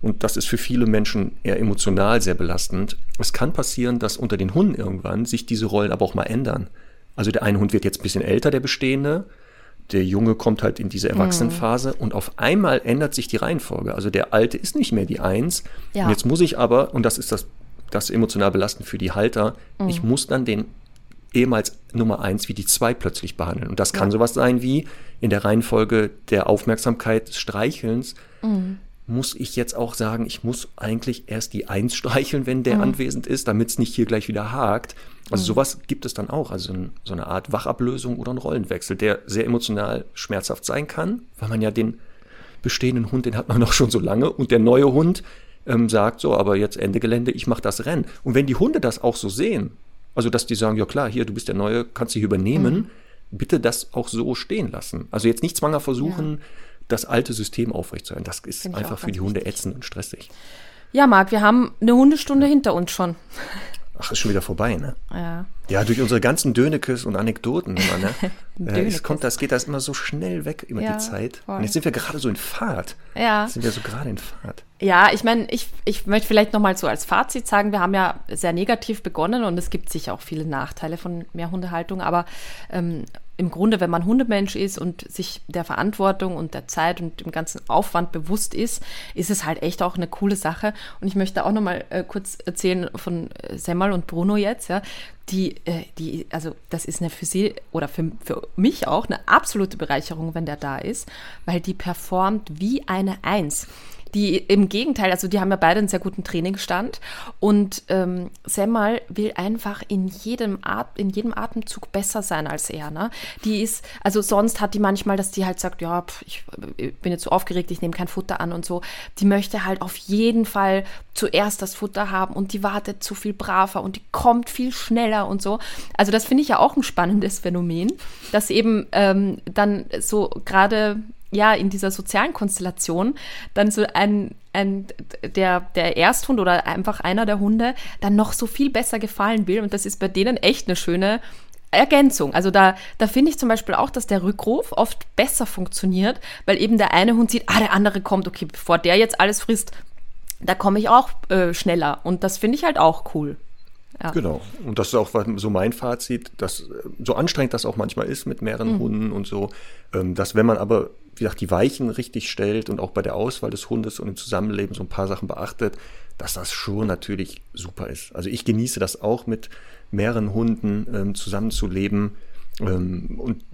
Speaker 2: und das ist für viele Menschen eher emotional sehr belastend. Es kann passieren, dass unter den Hunden irgendwann sich diese Rollen aber auch mal ändern. Also der eine Hund wird jetzt ein bisschen älter, der bestehende. Der Junge kommt halt in diese Erwachsenenphase und auf einmal ändert sich die Reihenfolge. Also der Alte ist nicht mehr die Eins.
Speaker 3: Ja.
Speaker 2: Und jetzt muss ich aber, und das ist das, das emotional belastend für die Halter, ich muss dann den ehemals Nummer eins wie die zwei plötzlich behandeln. Und das kann sowas sein wie in der Reihenfolge der Aufmerksamkeit des Streichelns muss ich jetzt auch sagen, ich muss eigentlich erst die Eins streicheln, wenn der anwesend ist, damit es nicht hier gleich wieder hakt. Also sowas gibt es dann auch, also ein, so eine Art Wachablösung oder ein Rollenwechsel, der sehr emotional schmerzhaft sein kann, weil man ja den bestehenden Hund, den hat man noch schon so lange und der neue Hund ähm, sagt so, aber jetzt Ende Gelände, ich mache das Rennen. Und wenn die Hunde das auch so sehen, also dass die sagen, ja klar, hier, du bist der Neue, kannst dich übernehmen, bitte das auch so stehen lassen. Also jetzt nicht zwanger versuchen, das alte System aufrechtzuerhalten. Das ist einfach für die Hunde
Speaker 3: wichtig.
Speaker 2: ätzend und stressig.
Speaker 3: Ja, Marc, wir haben eine Hundestunde hinter uns schon.
Speaker 2: Ach, ist schon wieder vorbei, ne?
Speaker 3: Ja.
Speaker 2: Ja, durch unsere ganzen Dönekes und Anekdoten immer, ne? äh, es kommt, das geht das immer so schnell weg, immer
Speaker 3: Ja,
Speaker 2: die Zeit.
Speaker 3: voll.
Speaker 2: Und jetzt sind wir gerade so in Fahrt.
Speaker 3: Ja.
Speaker 2: Sind wir so gerade in Fahrt.
Speaker 3: Ja, ich meine, ich, ich möchte vielleicht nochmal so als Fazit sagen, wir haben ja sehr negativ begonnen und es gibt sicher auch viele Nachteile von Mehrhundehaltung, aber ähm, im Grunde, wenn man Hundemensch ist und sich der Verantwortung und der Zeit und dem ganzen Aufwand bewusst ist, ist es halt echt auch eine coole Sache. Und ich möchte auch nochmal äh, kurz erzählen von äh, Semmel und Bruno jetzt, ja, die, äh, die, also das ist eine für sie oder für, für mich auch eine absolute Bereicherung, wenn der da ist, weil die performt wie eine Eins die im Gegenteil, also die haben ja beide einen sehr guten Trainingsstand und ähm, Semmel will einfach in jedem, At in jedem Atemzug besser sein als er. Ne? Die ist, also sonst hat die manchmal, dass die halt sagt, ja, pf, ich äh, bin jetzt so aufgeregt, ich nehme kein Futter an und so. Die möchte halt auf jeden Fall zuerst das Futter haben und die wartet zu viel braver und die kommt viel schneller und so. Also das finde ich ja auch ein spannendes Phänomen, dass eben ähm, dann so gerade ja, in dieser sozialen Konstellation dann so ein, ein der, der Ersthund oder einfach einer der Hunde dann noch so viel besser gefallen will. Und das ist bei denen echt eine schöne Ergänzung. Also da, da finde ich zum Beispiel auch, dass der Rückruf oft besser funktioniert, weil eben der eine Hund sieht, ah, der andere kommt, okay, bevor der jetzt alles frisst, da komme ich auch äh, schneller. Und das finde ich halt auch cool. Ja.
Speaker 2: Genau. Und das ist auch so mein Fazit, dass so anstrengend das auch manchmal ist mit mehreren Hunden und so, ähm, dass wenn man aber, wie gesagt, die Weichen richtig stellt und auch bei der Auswahl des Hundes und im Zusammenleben so ein paar Sachen beachtet, dass das schon natürlich super ist. Also ich genieße das auch mit mehreren Hunden ähm, zusammenzuleben. Ähm, und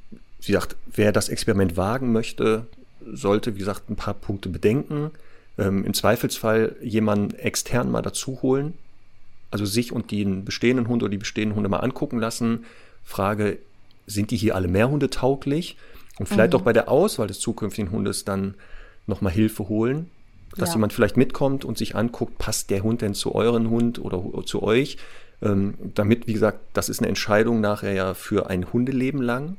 Speaker 2: wie gesagt, wer das Experiment wagen möchte, sollte, wie gesagt, ein paar Punkte bedenken. Ähm, Im Zweifelsfall jemanden extern mal dazu holen, also sich und den bestehenden Hund oder die bestehenden Hunde mal angucken lassen. Frage, sind die hier alle Mehrhunde tauglich? Und vielleicht auch bei der Auswahl des zukünftigen Hundes dann nochmal Hilfe holen, dass
Speaker 3: Ja.
Speaker 2: jemand vielleicht mitkommt und sich anguckt, passt der Hund denn zu euren Hund oder zu euch? Ähm, damit, wie gesagt, das ist eine Entscheidung nachher ja für ein Hundeleben lang.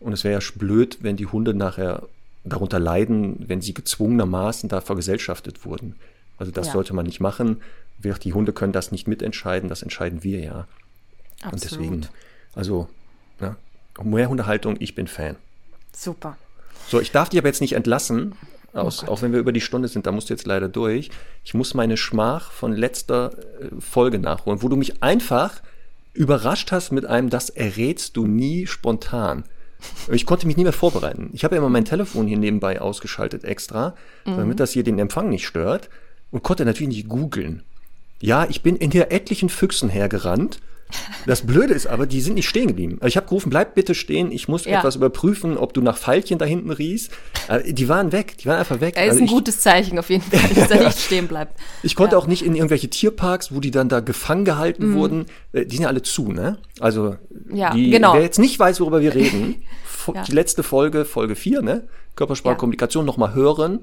Speaker 2: Und es wäre ja blöd, wenn die Hunde nachher darunter leiden, wenn sie gezwungenermaßen da vergesellschaftet wurden. Also das
Speaker 3: Ja.
Speaker 2: sollte man nicht machen. Die Hunde können das nicht mitentscheiden, das entscheiden wir ja. Und deswegen, also, ja, Mehrhundehaltung, ich bin Fan.
Speaker 3: Super.
Speaker 2: So, ich darf dich aber jetzt nicht entlassen, aus, auch wenn wir über die Stunde sind, da musst du jetzt leider durch. Ich muss meine Schmach von letzter äh, Folge nachholen, wo du mich einfach überrascht hast mit einem, das errätst du nie spontan. Ich konnte mich nie mehr vorbereiten. Ich habe ja immer mein Telefon hier nebenbei ausgeschaltet extra, damit das hier den Empfang nicht stört und konnte natürlich nicht googeln. Ja, ich bin in hier etlichen Füchsen hergerannt. Das Blöde ist aber, die sind nicht stehen geblieben. Also ich habe gerufen, bleib bitte stehen, ich muss
Speaker 3: Ja.
Speaker 2: etwas überprüfen, ob du nach Pfeilchen da hinten riechst. Äh, Die waren weg, die waren einfach weg.
Speaker 3: Er ist
Speaker 2: Also
Speaker 3: ein
Speaker 2: ich,
Speaker 3: gutes Zeichen auf jeden Fall, dass er nicht stehen bleibt.
Speaker 2: ich konnte
Speaker 3: Ja.
Speaker 2: auch nicht in irgendwelche Tierparks, wo die dann da gefangen gehalten wurden. Äh, Die sind ja alle zu, ne? Also,
Speaker 3: Mhm. Ja,
Speaker 2: die,
Speaker 3: genau.
Speaker 2: wer jetzt nicht weiß, worüber wir reden, die letzte Folge, Folge 4, ne? Körpersprache,
Speaker 3: Ja.
Speaker 2: Kommunikation nochmal hören.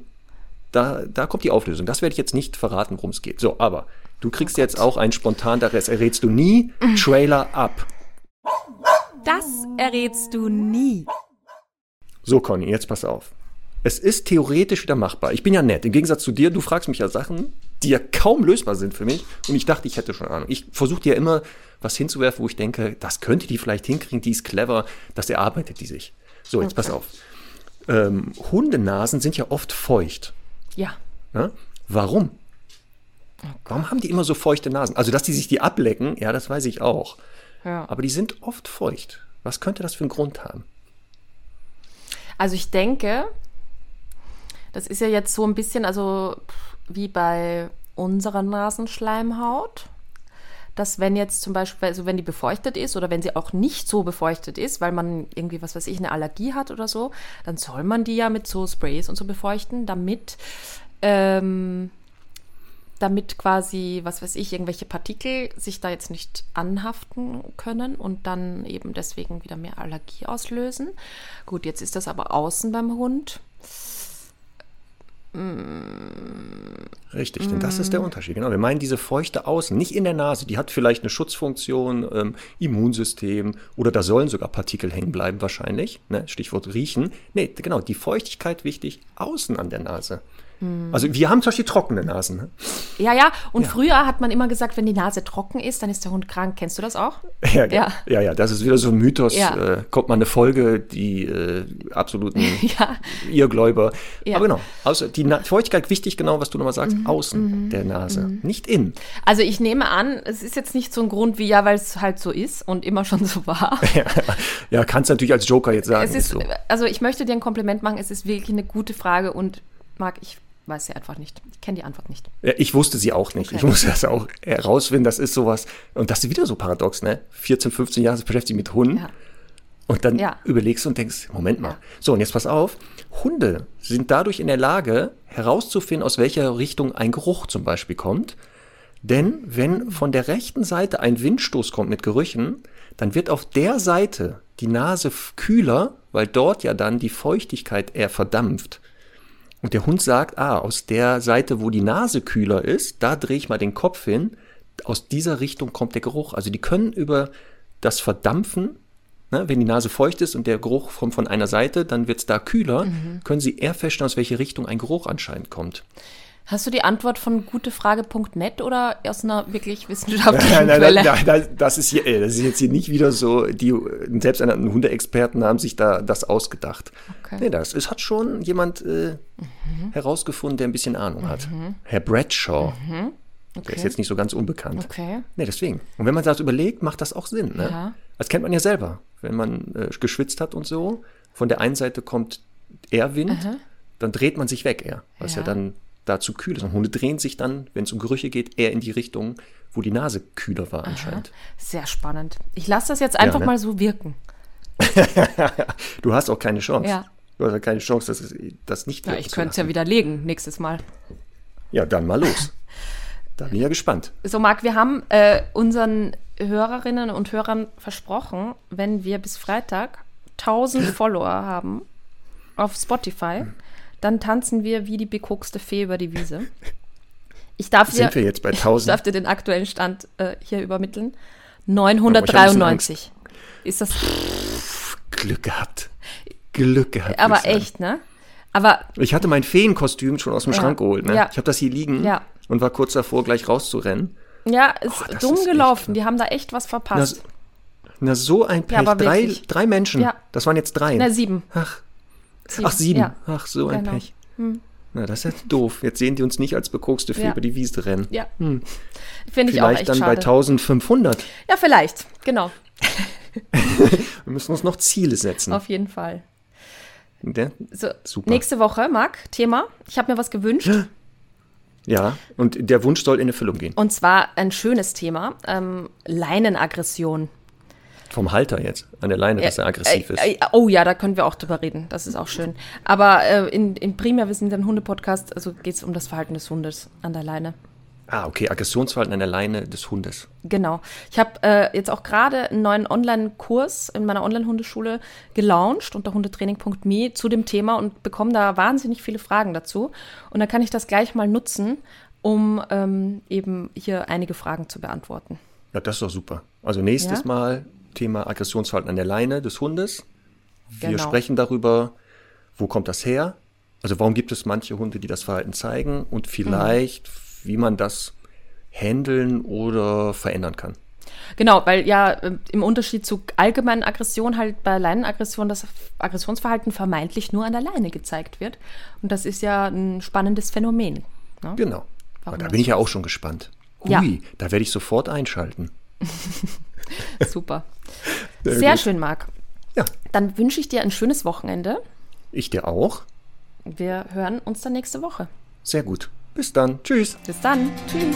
Speaker 2: Da, da kommt die Auflösung. Das werde ich jetzt nicht verraten, worum es geht. So, aber du
Speaker 3: Oh
Speaker 2: kriegst jetzt auch einen spontan, das errätst du nie.
Speaker 3: Mhm.
Speaker 2: Trailer ab.
Speaker 1: Das errätst du nie.
Speaker 2: So, Conny, jetzt pass auf. Es ist theoretisch wieder machbar. Ich bin ja nett. Im Gegensatz zu dir, du fragst mich ja Sachen, die ja kaum lösbar sind für mich. Und ich dachte, ich hätte schon Ahnung. Ich versuche dir ja immer was hinzuwerfen, wo ich denke, das könnte die vielleicht hinkriegen, die ist clever, das erarbeitet die sich. So, jetzt pass auf. Ähm, Hundenasen sind ja oft feucht.
Speaker 3: Ja.
Speaker 2: Ne? Warum? Warum haben die immer so feuchte Nasen? Also, dass die sich die ablecken, ja, das weiß ich auch.
Speaker 3: Ja.
Speaker 2: Aber die sind oft feucht. Was könnte das für einen Grund haben?
Speaker 3: Also ich denke, das ist ja jetzt so ein bisschen, also wie bei unserer Nasenschleimhaut, dass wenn jetzt zum Beispiel, also wenn die befeuchtet ist oder wenn sie auch nicht so befeuchtet ist, weil man irgendwie, was weiß ich, eine Allergie hat oder so, dann soll man die ja mit so Sprays und so befeuchten, damit ähm, damit quasi, was weiß ich, irgendwelche Partikel sich da jetzt nicht anhaften können und dann eben deswegen wieder mehr Allergie auslösen. Gut, jetzt ist das aber außen beim Hund.
Speaker 2: Richtig, denn das ist der Unterschied. Genau, wir meinen diese feuchte Außen, nicht in der Nase. Die hat vielleicht eine Schutzfunktion, ähm, Immunsystem oder da sollen sogar Partikel hängen bleiben wahrscheinlich. Ne? Stichwort riechen. Nee, genau, die Feuchtigkeit wichtig außen an der Nase. Also wir haben zum Beispiel trockene Nasen. Ne?
Speaker 3: Ja, ja. Und früher hat man immer gesagt, wenn die Nase trocken ist, dann ist der Hund krank. Kennst du das auch?
Speaker 2: Ja,
Speaker 3: Ja.
Speaker 2: ja. ja, ja, das ist wieder so ein Mythos.
Speaker 3: Ja.
Speaker 2: Äh, kommt mal eine Folge, die äh, absoluten
Speaker 3: Ja.
Speaker 2: Irrgläuber.
Speaker 3: Ja.
Speaker 2: Aber genau, außer die Na Feuchtigkeit wichtig, genau was du nochmal sagst,
Speaker 3: Mhm.
Speaker 2: außen der Nase, nicht innen.
Speaker 3: Also ich nehme an, es ist jetzt nicht so ein Grund wie ja, weil es halt so ist und immer schon so war.
Speaker 2: Ja, kannst du natürlich als Joker jetzt sagen.
Speaker 3: Ist,
Speaker 2: so.
Speaker 3: also ich möchte dir ein Kompliment machen. Es ist wirklich eine gute Frage und Marc, ich weiß sie einfach nicht. Ich kenne die Antwort nicht.
Speaker 2: Ja, ich wusste sie auch nicht. Ich musste das auch herausfinden. Das ist sowas. Und das ist wieder so paradox, ne? 14, 15 Jahre beschäftigt mit Hunden.
Speaker 3: Ja.
Speaker 2: Und dann
Speaker 3: Ja.
Speaker 2: überlegst du und denkst, Moment mal. So, und jetzt pass auf. Hunde sind dadurch in der Lage, herauszufinden, aus welcher Richtung ein Geruch zum Beispiel kommt. Denn wenn von der rechten Seite ein Windstoß kommt mit Gerüchen, dann wird auf der Seite die Nase kühler, weil dort ja dann die Feuchtigkeit eher verdampft. Und der Hund sagt, ah, aus der Seite, wo die Nase kühler ist, da drehe ich mal den Kopf hin. Aus dieser Richtung kommt der Geruch. Also die können über das Verdampfen, ne, wenn die Nase feucht ist und der Geruch kommt von einer Seite, dann wird es da kühler, können sie eher feststellen, aus welche Richtung ein Geruch anscheinend kommt.
Speaker 3: Hast du die Antwort von gutefrage.net oder aus einer wirklich wissenschaftlichen Quelle?
Speaker 2: das, ist hier, ey, das ist jetzt hier nicht wieder so, die selbsternannten Hundeexperten haben sich da das ausgedacht.
Speaker 3: Okay.
Speaker 2: Nee, das ist, hat schon jemand äh, herausgefunden, der ein bisschen Ahnung hat. Herr Bradshaw. Der ist jetzt nicht so ganz unbekannt.
Speaker 3: Okay.
Speaker 2: Nee, deswegen. Und wenn man das überlegt, macht das auch Sinn. Ne?
Speaker 3: Ja.
Speaker 2: Das kennt man ja selber. Wenn man äh, geschwitzt hat und so, von der einen Seite kommt eher Wind, dann dreht man sich weg eher, was ja,
Speaker 3: Ja.
Speaker 2: dann dazu kühl ist. Und Hunde drehen sich dann, wenn es um Gerüche geht, eher in die Richtung, wo die Nase kühler war anscheinend.
Speaker 3: Sehr spannend. Ich lasse das jetzt einfach
Speaker 2: ne?
Speaker 3: mal so wirken.
Speaker 2: Du hast auch keine Chance.
Speaker 3: Ja.
Speaker 2: Du hast ja keine Chance, das, ist- das nicht
Speaker 3: Ja,
Speaker 2: wirken
Speaker 3: ich
Speaker 2: zu
Speaker 3: könnte es ja widerlegen nächstes Mal.
Speaker 2: Ja, dann mal los. da bin ich ja gespannt.
Speaker 3: So, Marc, wir haben äh, unseren Hörerinnen und Hörern versprochen, wenn wir bis Freitag 1000 Follower haben auf Spotify, dann tanzen wir wie die bekokste Fee über die Wiese. Ich darf, dir,
Speaker 2: Sind wir jetzt bei
Speaker 3: ich
Speaker 2: 1000?
Speaker 3: darf dir den aktuellen Stand äh, hier übermitteln.
Speaker 2: Oh, ich hab ein bisschen
Speaker 3: 993. Ist das
Speaker 2: Glück gehabt. Glück gehabt. ich
Speaker 3: aber echt, ne? Aber
Speaker 2: Ich hatte mein Feenkostüm schon aus dem
Speaker 3: Ja.
Speaker 2: Schrank geholt. Ne?
Speaker 3: Ja.
Speaker 2: Ich habe das hier liegen
Speaker 3: Ja.
Speaker 2: und war kurz davor, gleich rauszurennen.
Speaker 3: ja, ist
Speaker 2: Oh,
Speaker 3: dumm
Speaker 2: ist echt
Speaker 3: gelaufen.
Speaker 2: krass.
Speaker 3: Die haben da echt was
Speaker 2: Na,
Speaker 3: verpasst.
Speaker 2: s- na so ein Pech. drei, drei Menschen.
Speaker 3: Ja.
Speaker 2: Das waren jetzt drei.
Speaker 3: Na, sieben.
Speaker 2: Ach,
Speaker 3: sieben.
Speaker 2: ach, sieben.
Speaker 3: Ja.
Speaker 2: Ach, so ein
Speaker 3: Genau.
Speaker 2: Pech. Na, das ist jetzt doof. Jetzt sehen die uns nicht als bekokste Fee
Speaker 3: Ja.
Speaker 2: über die Wiese rennen.
Speaker 3: Ja. Finde ich auch
Speaker 2: Hm. Vielleicht
Speaker 3: echt
Speaker 2: dann bei
Speaker 3: schade.
Speaker 2: 1500.
Speaker 3: Ja, vielleicht. Genau.
Speaker 2: Wir müssen uns noch Ziele setzen.
Speaker 3: Auf jeden Fall.
Speaker 2: Ne?
Speaker 3: So,
Speaker 2: Super.
Speaker 3: nächste Woche, Marc, Thema. Ich habe mir was gewünscht.
Speaker 2: Ja, und der Wunsch soll in Erfüllung gehen.
Speaker 3: Und zwar ein schönes Thema. Ähm, Leinenaggression.
Speaker 2: Vom Halter jetzt. An der Leine, dass er aggressiv
Speaker 3: äh,
Speaker 2: ist.
Speaker 3: äh, oh ja, da können wir auch drüber reden. Das ist auch schön. Aber äh, in, in primär, wir sind ein Hunde-Podcast, also geht es um das Verhalten des Hundes an der Leine.
Speaker 2: Ah, okay. Aggressionsverhalten an der Leine des Hundes.
Speaker 3: Genau. Ich habe äh, jetzt auch gerade einen neuen Online-Kurs in meiner Online-Hundeschule gelauncht unter hundetraining.me zu dem Thema und bekomme da wahnsinnig viele Fragen dazu. Und dann kann ich das gleich mal nutzen, um ähm, eben hier einige Fragen zu beantworten.
Speaker 2: Ja, das ist doch super. Also nächstes
Speaker 3: Ja?
Speaker 2: Mal Thema Aggressionsverhalten an der Leine des Hundes. Wir
Speaker 3: Genau.
Speaker 2: sprechen darüber, wo kommt das her? Also warum gibt es manche Hunde, die das Verhalten zeigen und vielleicht, wie man das handeln oder verändern kann.
Speaker 3: Genau, weil ja äh, im Unterschied zu allgemeinen Aggression halt bei Leinenaggression das Aggressionsverhalten vermeintlich nur an der Leine gezeigt wird. Und das ist ja ein spannendes Phänomen. Ne?
Speaker 2: Genau.
Speaker 3: Warum
Speaker 2: da bin ich ja auch schon gespannt. Ui,
Speaker 3: Ja.
Speaker 2: da werde ich sofort einschalten.
Speaker 3: Super.
Speaker 2: Sehr
Speaker 3: Sehr schön, Marc.
Speaker 2: Ja,
Speaker 3: Dann wünsche ich dir ein schönes Wochenende.
Speaker 2: ich dir auch.
Speaker 3: Wir hören uns dann nächste Woche.
Speaker 2: Sehr gut. Bis dann. Tschüss.
Speaker 3: Bis dann. Tschüss.